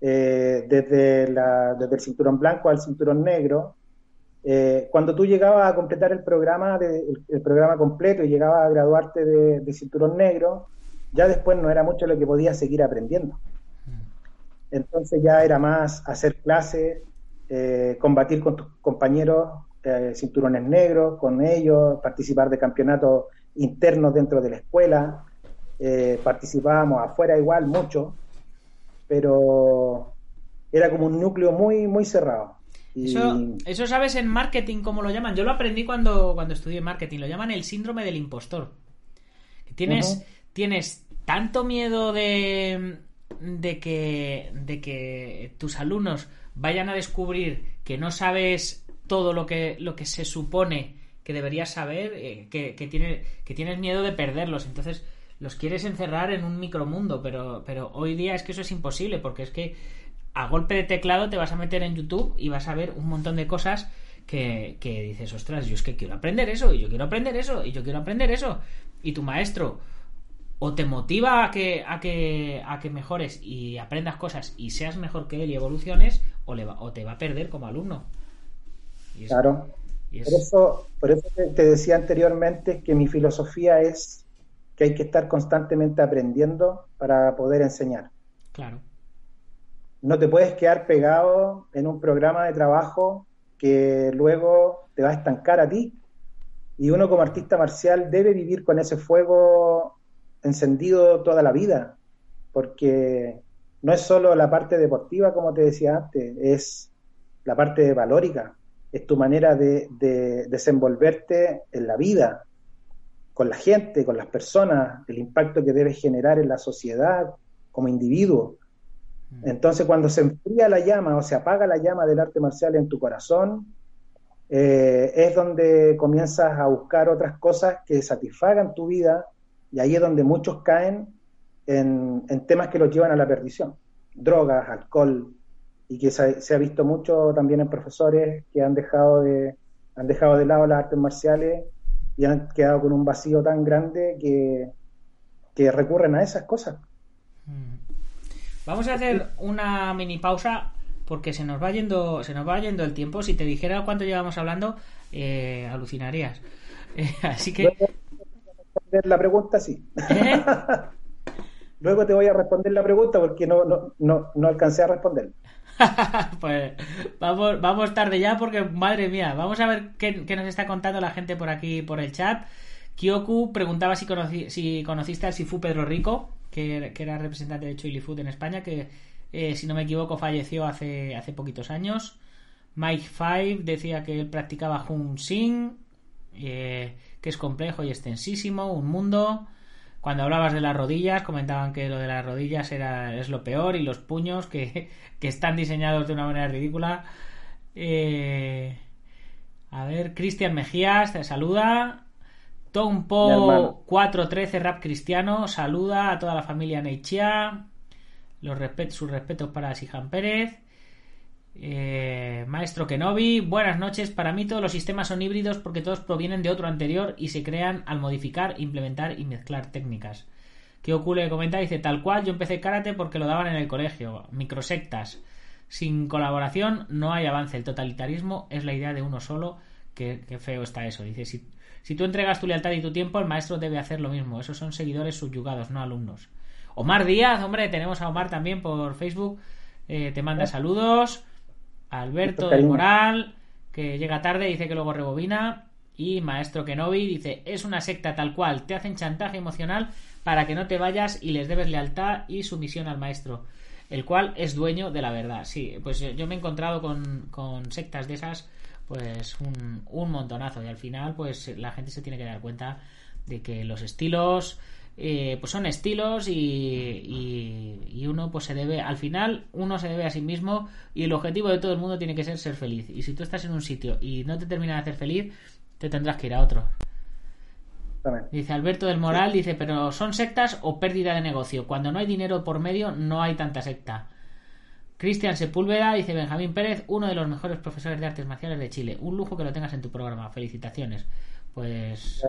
eh, desde, la, desde el cinturón blanco al cinturón negro, eh, cuando tú llegabas a completar el programa, de, el, programa completo y llegabas a graduarte de, de, cinturón negro, ya después no era mucho lo que podías seguir aprendiendo. Mm. Entonces ya era más hacer clases, eh, combatir con tus compañeros eh, cinturones negros, con ellos, participar de campeonatos internos dentro de la escuela, participábamos afuera igual mucho, pero era como un núcleo muy, muy cerrado. Eso, eso sabes en marketing cómo lo llaman. Yo lo aprendí cuando, cuando estudié marketing. Lo llaman el síndrome del impostor. Tienes, tienes tanto miedo de, de, que, de que tus alumnos vayan a descubrir que no sabes todo lo que, lo que se supone que deberías saber, eh, que, que, tiene, que tienes miedo de perderlos. Entonces los quieres encerrar en un micromundo, pero, pero hoy día es que eso es imposible, porque es que a golpe de teclado te vas a meter en YouTube y vas a ver un montón de cosas que, que, dices, ostras, yo es que quiero aprender eso, y yo quiero aprender eso, y yo quiero aprender eso. Y tu maestro o te motiva a que, a que, a que mejores y aprendas cosas y seas mejor que él y evoluciones, o, le va, o te va a perder como alumno. claro. Por eso, por eso te decía anteriormente que mi filosofía es que hay que estar constantemente aprendiendo para poder enseñar. Claro no te puedes quedar pegado en un programa de trabajo que luego te va a estancar a ti. Y uno como artista marcial debe vivir con ese fuego encendido toda la vida, porque no es solo la parte deportiva, como te decía antes, es la parte valórica, es tu manera de, de desenvolverte en la vida, con la gente, con las personas, el impacto que debes generar en la sociedad como individuo. Mm. Entonces, cuando se enfría la llama o se apaga la llama del arte marcial en tu corazón, eh, es donde comienzas a buscar otras cosas que satisfagan tu vida y ahí es donde muchos caen en, temas que los llevan a la perdición, drogas, alcohol, y que se, ha visto mucho también en profesores que han dejado de, han dejado de lado las artes marciales y han quedado con un vacío tan grande que, que recurren a esas cosas. Mm. Vamos a hacer una mini pausa porque se nos va yendo, se nos va yendo el tiempo. Si te dijera cuánto llevamos hablando, eh, alucinarías. *laughs* Eh, así que. responder la pregunta, sí. ¿Eh? *laughs* Luego te voy a responder la pregunta porque no, no, no, no alcancé a responder. *laughs* pues vamos, tarde ya porque, madre mía, vamos a ver qué, nos está contando la gente por aquí, por el chat. Kyoku preguntaba si, conocí, si conociste al Sifu Pedro Rico que, era representante de Choili Food en España, que eh, si no me equivoco falleció hace, hace poquitos años. Mike Five decía que él practicaba Hun Sing, eh, que es complejo y extensísimo, un mundo. Cuando hablabas de las rodillas, comentaban que lo de las rodillas era, es lo peor y los puños que, que están diseñados de una manera ridícula. Eh, a ver, Cristian Mejías te saluda. Tompo 413 Rap Cristiano saluda a toda la familia Neichia. Los sus respetos para Sijan Pérez. Eh, Maestro Kenobi, buenas noches. Para mí todos los sistemas son híbridos porque todos provienen de otro anterior y se crean al modificar, implementar y mezclar técnicas. que ocurre comenta, dice, tal cual, yo empecé karate porque lo daban en el colegio, microsectas. Sin colaboración no hay avance, el totalitarismo es la idea de uno solo, que, feo está eso. Dice, si, si tú entregas tu lealtad y tu tiempo, el maestro debe hacer lo mismo. Esos son seguidores subyugados, no alumnos. Omar Díaz, hombre, tenemos a Omar también por Facebook, eh, te manda saludos. Alberto del Moral, que llega tarde, dice que luego rebobina. Y Maestro Kenobi dice, es una secta tal cual, te hacen chantaje emocional para que no te vayas y les debes lealtad y sumisión al maestro, el cual es dueño de la verdad. Sí, pues yo me he encontrado con, sectas de esas, pues un, un montonazo. Y al final, pues la gente se tiene que dar cuenta de que los estilos eh, pues son estilos y, y, uno pues se debe al final uno se debe a sí mismo y el objetivo de todo el mundo tiene que ser ser feliz. Y si tú estás en un sitio y no te termina de hacer feliz te tendrás que ir a otro. Dice Alberto del Moral dice pero son sectas o pérdida de negocio cuando no hay dinero por medio no hay tanta secta Cristian Sepúlveda dice Benjamín Pérez uno de los mejores profesores de artes marciales de Chile. Un lujo que lo tengas en tu programa. Felicitaciones pues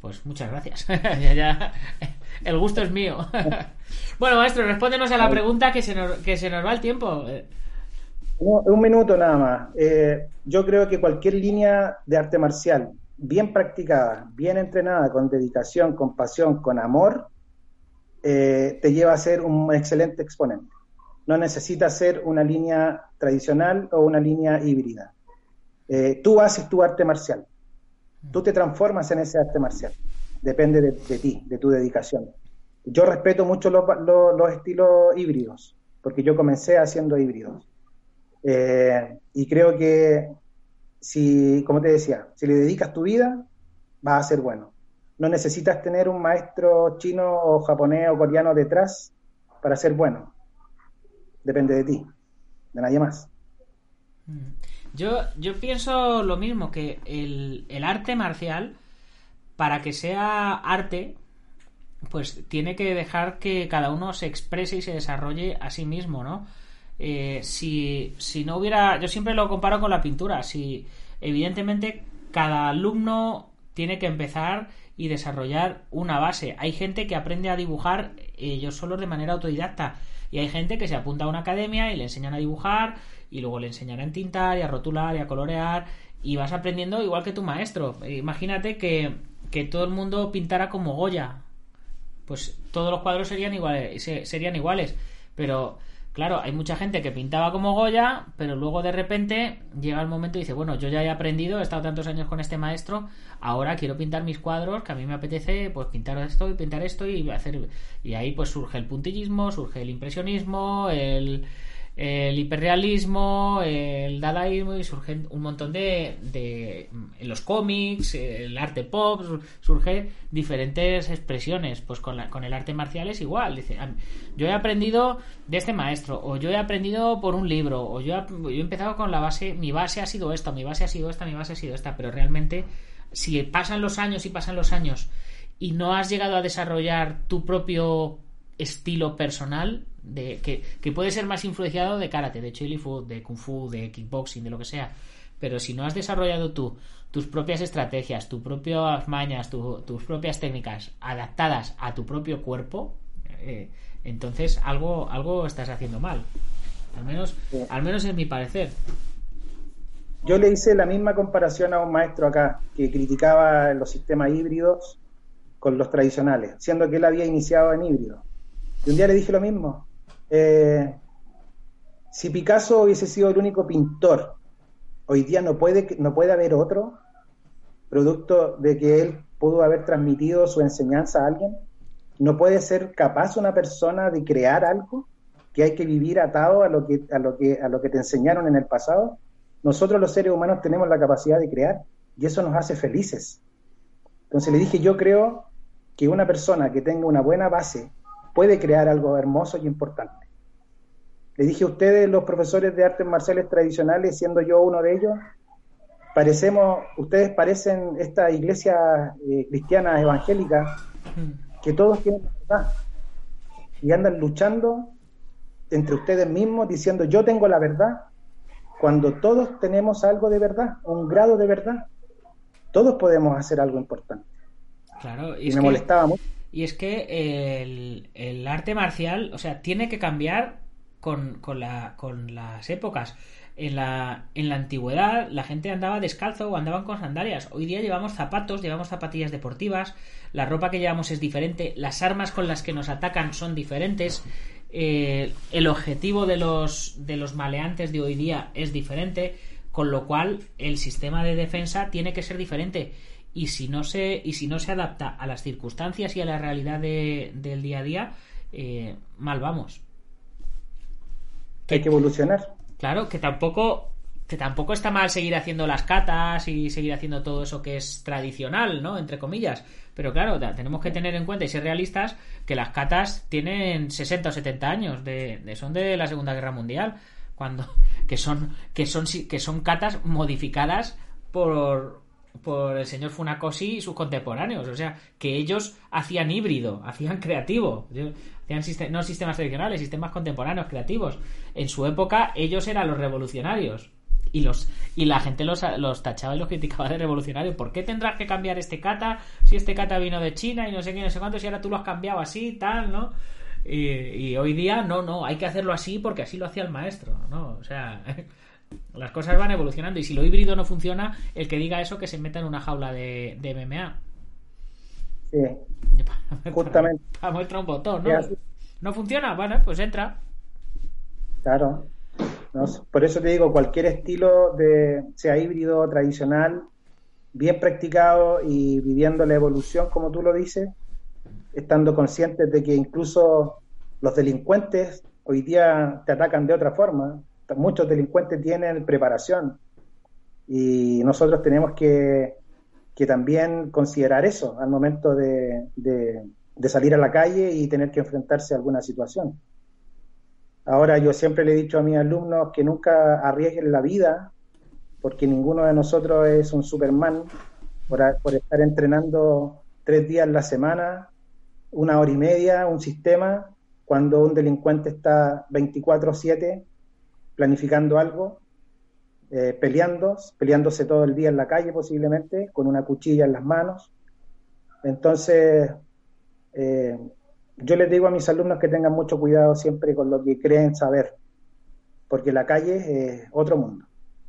pues muchas gracias. *laughs* El gusto es mío. *laughs* bueno, maestro, respóndenos a la pregunta que se nos, va el tiempo. Un, minuto nada más. Eh, yo creo que cualquier línea de arte marcial bien practicada, bien entrenada, con dedicación, con pasión, con amor, eh, te lleva a ser un excelente exponente. No necesitas ser una línea tradicional o una línea híbrida. Eh, tú haces tu arte marcial Tú te transformas en ese arte marcial. Depende de, ti, de tu dedicación. Yo respeto mucho los, estilos híbridos, porque yo comencé haciendo híbridos. Eh, y creo que si, como te decía, si le dedicas tu vida, vas a ser bueno. No necesitas tener un maestro chino o japonés o coreano detrás para ser bueno. Depende de ti, de nadie más. Mm. Yo, yo pienso lo mismo, que el, el arte marcial, para que sea arte, pues tiene que dejar que cada uno se exprese y se desarrolle a sí mismo, ¿no? Eh, si, si no hubiera, yo siempre lo comparo con la pintura, si evidentemente cada alumno tiene que empezar y desarrollar una base. Hay gente que aprende a dibujar ellos solos de manera autodidacta y hay gente que se apunta a una academia y le enseñan a dibujar y luego le enseñará a entintar y a rotular y a colorear y vas aprendiendo igual que tu maestro. Imagínate que, que todo el mundo pintara como Goya. Pues todos los cuadros serían iguales, serían iguales. Pero claro, hay mucha gente que pintaba como Goya, pero luego de repente llega el momento y dice, bueno, yo ya he aprendido, he estado tantos años con este maestro, ahora quiero pintar mis cuadros, que a mí me apetece pues pintar esto y pintar esto y hacer y ahí pues surge el puntillismo, surge el impresionismo, el el hiperrealismo, el dadaísmo y surgen un montón de, de en los cómics, el arte pop, surge diferentes expresiones. Pues con, la, con el arte marcial es igual. Dice, yo he aprendido de este maestro, o yo he aprendido por un libro, o yo, yo he empezado con la base, mi base ha sido esta, mi base ha sido esta, mi base ha sido esta, pero realmente si pasan los años y pasan los años y no has llegado a desarrollar tu propio estilo personal, de, que, puede ser más influenciado de karate, de chili food, de kung fu, de kickboxing, de lo que sea. Pero si no has desarrollado tú tus propias estrategias, tus propias mañas, tus propias técnicas adaptadas a tu propio cuerpo, eh, entonces algo, algo estás haciendo mal. Al menos, al menos en mi parecer. Yo le hice la misma comparación a un maestro acá que criticaba los sistemas híbridos con los tradicionales, siendo que él había iniciado en híbrido. Y un día le dije lo mismo. Eh, si Picasso hubiese sido el único pintor, hoy día no puede, no puede haber otro producto de que él pudo haber transmitido su enseñanza a alguien. No puede ser capaz una persona de crear algo que hay que vivir atado a lo que, a lo que, a lo que te enseñaron en el pasado. Nosotros los seres humanos tenemos la capacidad de crear y eso nos hace felices. Entonces le dije, yo creo que una persona que tenga una buena base puede crear algo hermoso y importante. Le dije a ustedes, los profesores de artes marciales tradicionales, siendo yo uno de ellos, parecemos, ustedes parecen esta iglesia eh, cristiana evangélica, que todos tienen verdad y andan luchando entre ustedes mismos diciendo yo tengo la verdad, cuando todos tenemos algo de verdad, un grado de verdad, todos podemos hacer algo importante. Claro, y, me molestaba mucho y es que el, el arte marcial, o sea, tiene que cambiar con, con, la, con las épocas. En la, en la antigüedad la gente andaba descalzo o andaban con sandalias. Hoy día llevamos zapatos, llevamos zapatillas deportivas, la ropa que llevamos es diferente, las armas con las que nos atacan son diferentes, eh, el objetivo de los, de los maleantes de hoy día es diferente, con lo cual el sistema de defensa tiene que ser diferente. Y si no se, y si no se adapta a las circunstancias y a la realidad de, del día a día, eh, mal vamos. Hay que evolucionar. Claro, que tampoco que tampoco está mal seguir haciendo las catas y seguir haciendo todo eso que es tradicional, ¿no? Entre comillas. Pero claro, tenemos que tener en cuenta y ser realistas que las catas tienen 60 o 70 años, de, son de la Segunda Guerra Mundial, cuando que son que son que son catas modificadas por por el señor Funakoshi y sus contemporáneos, o sea, que ellos hacían híbrido, *laughs* hacían creativo, hacían no sistemas tradicionales, sistemas contemporáneos creativos. En su época ellos eran los revolucionarios y los y la gente los, los tachaba y los criticaba de revolucionarios. ¿Por qué tendrás que cambiar este kata si este kata vino de China y no sé qué, no sé cuánto, si ahora tú lo has cambiado así, tal, ¿no? Y, hoy día no, no, hay que hacerlo así porque así lo hacía el maestro, ¿no? O sea, *laughs* las cosas van evolucionando y si lo híbrido no funciona, el que diga eso que se meta en una jaula de, de MMA. Sí. *laughs* Justamente. Para, muestra un botón, ¿no? No funciona, bueno, pues entra. Claro. Por eso te digo, cualquier estilo de sea híbrido, tradicional, bien practicado y viviendo la evolución, como tú lo dices, estando conscientes de que incluso los delincuentes hoy día te atacan de otra forma. Muchos delincuentes tienen preparación y nosotros tenemos que, también considerar eso al momento de, de salir a la calle y tener que enfrentarse a alguna situación. Ahora yo siempre le he dicho a mis alumnos que nunca arriesguen la vida, porque ninguno de nosotros es un Superman por, estar entrenando tres días la semana, una hora y media, un sistema, cuando un delincuente está 24/7 planificando algo, eh, peleando, peleándose todo el día en la calle posiblemente, con una cuchilla en las manos. Entonces, eh, yo les digo a mis alumnos que tengan mucho cuidado siempre con lo que creen saber, porque la calle es otro mundo,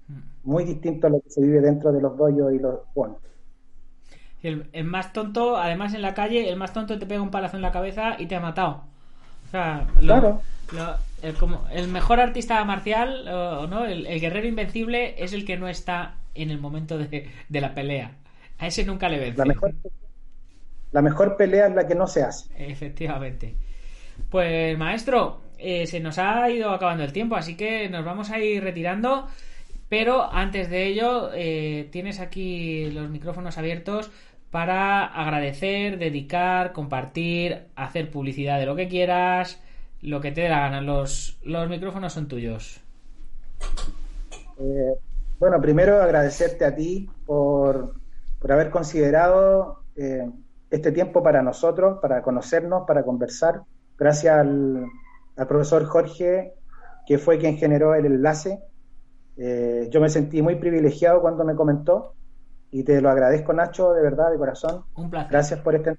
mm. muy distinto a lo que se vive dentro de los doyos y los bueno. El, más tonto, además en la calle, el más tonto te pega un palazo en la cabeza y te ha matado. O sea, claro. El, como, el mejor artista marcial, o, no, el, guerrero invencible es el que no está en el momento de, la pelea. A ese nunca le vence. La mejor, la mejor pelea es la que no se hace. Efectivamente. Pues maestro, eh, se nos ha ido acabando el tiempo, así que nos vamos a ir retirando. Pero antes de ello, eh, tienes aquí los micrófonos abiertos para agradecer, dedicar, compartir, hacer publicidad de lo que quieras, lo que te dé la gana. Los, los micrófonos son tuyos. Eh, bueno, primero agradecerte a ti por, por haber considerado este tiempo para nosotros, para conocernos, para conversar. Gracias al, profesor Jorge, que fue quien generó el enlace. Eh, yo me sentí muy privilegiado cuando me comentó y te lo agradezco, Nacho, de verdad, de corazón. Un placer. Gracias por esta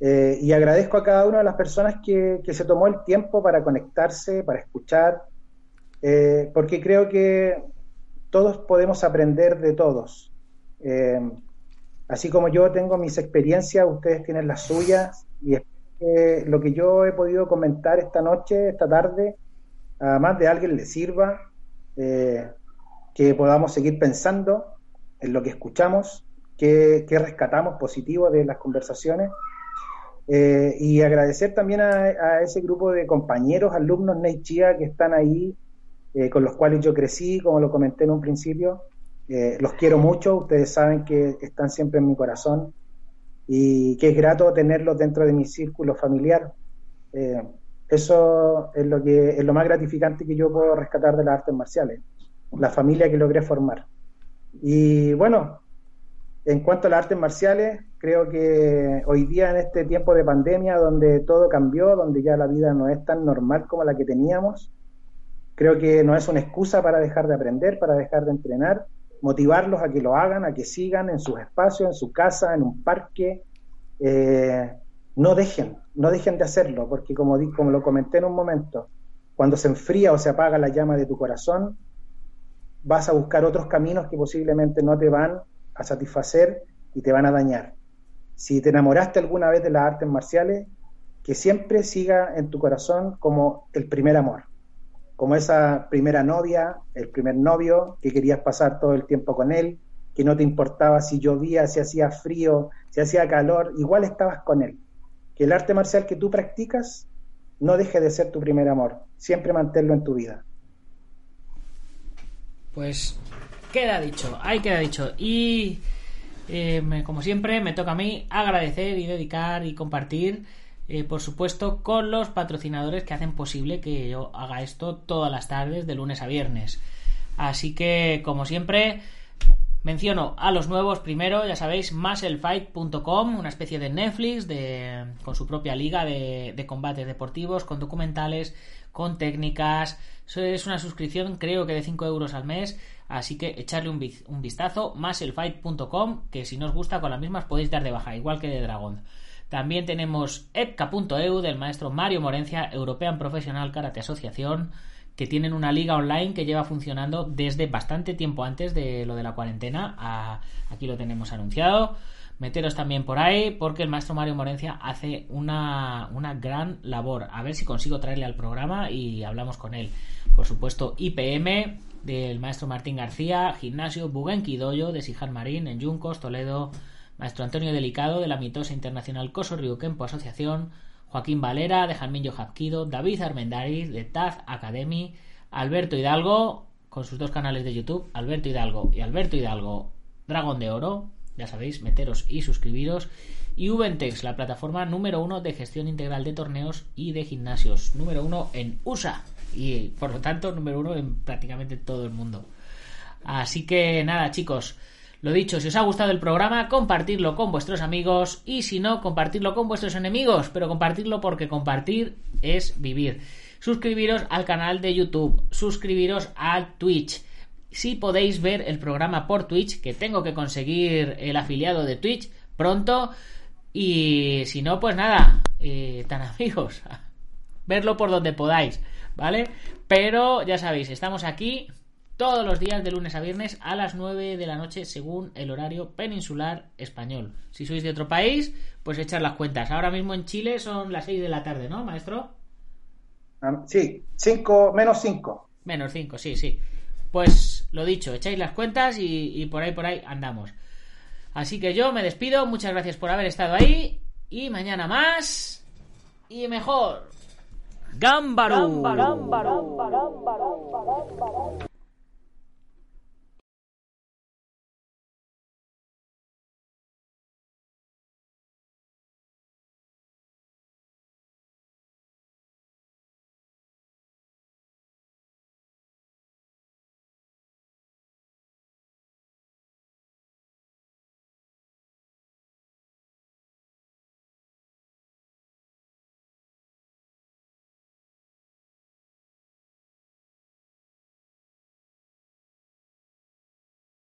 eh, y agradezco a cada una de las personas que, se tomó el tiempo para conectarse, para escuchar, eh, porque creo que todos podemos aprender de todos. Así como yo tengo mis experiencias, ustedes tienen las suyas y lo que yo he podido comentar esta noche, esta tarde, a más de alguien le sirva, eh, que podamos seguir pensando en lo que escuchamos, que, rescatamos positivo de las conversaciones. Eh, y agradecer también a, ese grupo de compañeros, alumnos Neichia que están ahí, eh, con los cuales yo crecí, como lo comenté en un principio, eh, los quiero mucho, ustedes saben que están siempre en mi corazón y que es grato tenerlos dentro de mi círculo familiar. Eso es lo, que, es lo más gratificante que yo puedo rescatar de las artes marciales, la familia que logré formar. Y bueno, en cuanto a las artes marciales, creo que hoy día en este tiempo de pandemia, donde todo cambió, donde ya la vida no es tan normal como la que teníamos, creo que no es una excusa para dejar de aprender, para dejar de entrenar motivarlos a que lo hagan, a que sigan en sus espacios, en su casa, en un parque, eh, no dejen, no dejen de hacerlo, porque como, como lo comenté en un momento, cuando se enfría o se apaga la llama de tu corazón, vas a buscar otros caminos que posiblemente no te van a satisfacer y te van a dañar. Si te enamoraste alguna vez de las artes marciales, que siempre siga en tu corazón como el primer amor, como esa primera novia, el primer novio que querías pasar todo el tiempo con él, que no te importaba si llovía, si hacía frío, si hacía calor, igual estabas con él. Que el arte marcial que tú practicas no deje de ser tu primer amor, siempre manténlo en tu vida. Pues queda dicho, ahí queda dicho. Y eh, como siempre, me toca a mí agradecer y dedicar y compartir, eh, por supuesto, con los patrocinadores que hacen posible que yo haga esto todas las tardes, de lunes a viernes. Así que, como siempre, menciono a los nuevos primero, ya sabéis, musclefight.com, una especie de Netflix de, con su propia liga de, de combates deportivos, con documentales, con técnicas. Es una suscripción, creo que de 5 euros al mes. Así que echarle un, vistazo. Musclefight.com, que si no os gusta, con las mismas podéis dar de baja, igual que de Dragon. También tenemos epca.eu del maestro Mario Morencia, European Professional Karate Asociación, que tienen una liga online que lleva funcionando desde bastante tiempo antes de lo de la cuarentena. aquí lo tenemos anunciado meteros también por ahí porque el maestro Mario Morencia hace una, una gran labor. A ver si consigo traerle al programa y hablamos con él. Por supuesto, IPM del maestro Martín García, Gimnasio Bugenki Doyo de Sijan Marín en Yuncos, Toledo, maestro Antonio Delicado de la Mitosa Internacional Coso Kempo Asociación, Joaquín Valera de Jamillo Japquido, David Armendariz de Taz Academy, Alberto Hidalgo con sus dos canales de YouTube, Alberto Hidalgo y Alberto Hidalgo Dragón de Oro, ya sabéis, meteros y suscribiros. Y Ubentex, la plataforma número uno de gestión integral de torneos y de gimnasios. Número uno en USA. Y por lo tanto, número uno en prácticamente todo el mundo. Así que nada, chicos. Lo dicho, si os ha gustado el programa, compartirlo con vuestros amigos y si no, compartirlo con vuestros enemigos, pero compartirlo porque compartir es vivir. Suscribiros al canal de YouTube, suscribiros al Twitch, si podéis ver el programa por Twitch, que tengo que conseguir el afiliado de Twitch pronto. Y si no, pues nada, eh, tan *laughs* amigos, verlo por donde podáis, ¿vale? Pero ya sabéis, estamos aquí todos los días de lunes a viernes a las 9 de la noche según el horario peninsular español. Si sois de otro país, pues echar las cuentas. Ahora mismo en Chile son las 6 de la tarde, ¿no, maestro? Ah, sí, 5, menos 5. Menos 5, sí, sí. Pues lo dicho, echáis las cuentas y, por ahí, por ahí andamos. Así que yo me despido, muchas gracias por haber estado ahí y mañana más y mejor. ¡Gámbaro!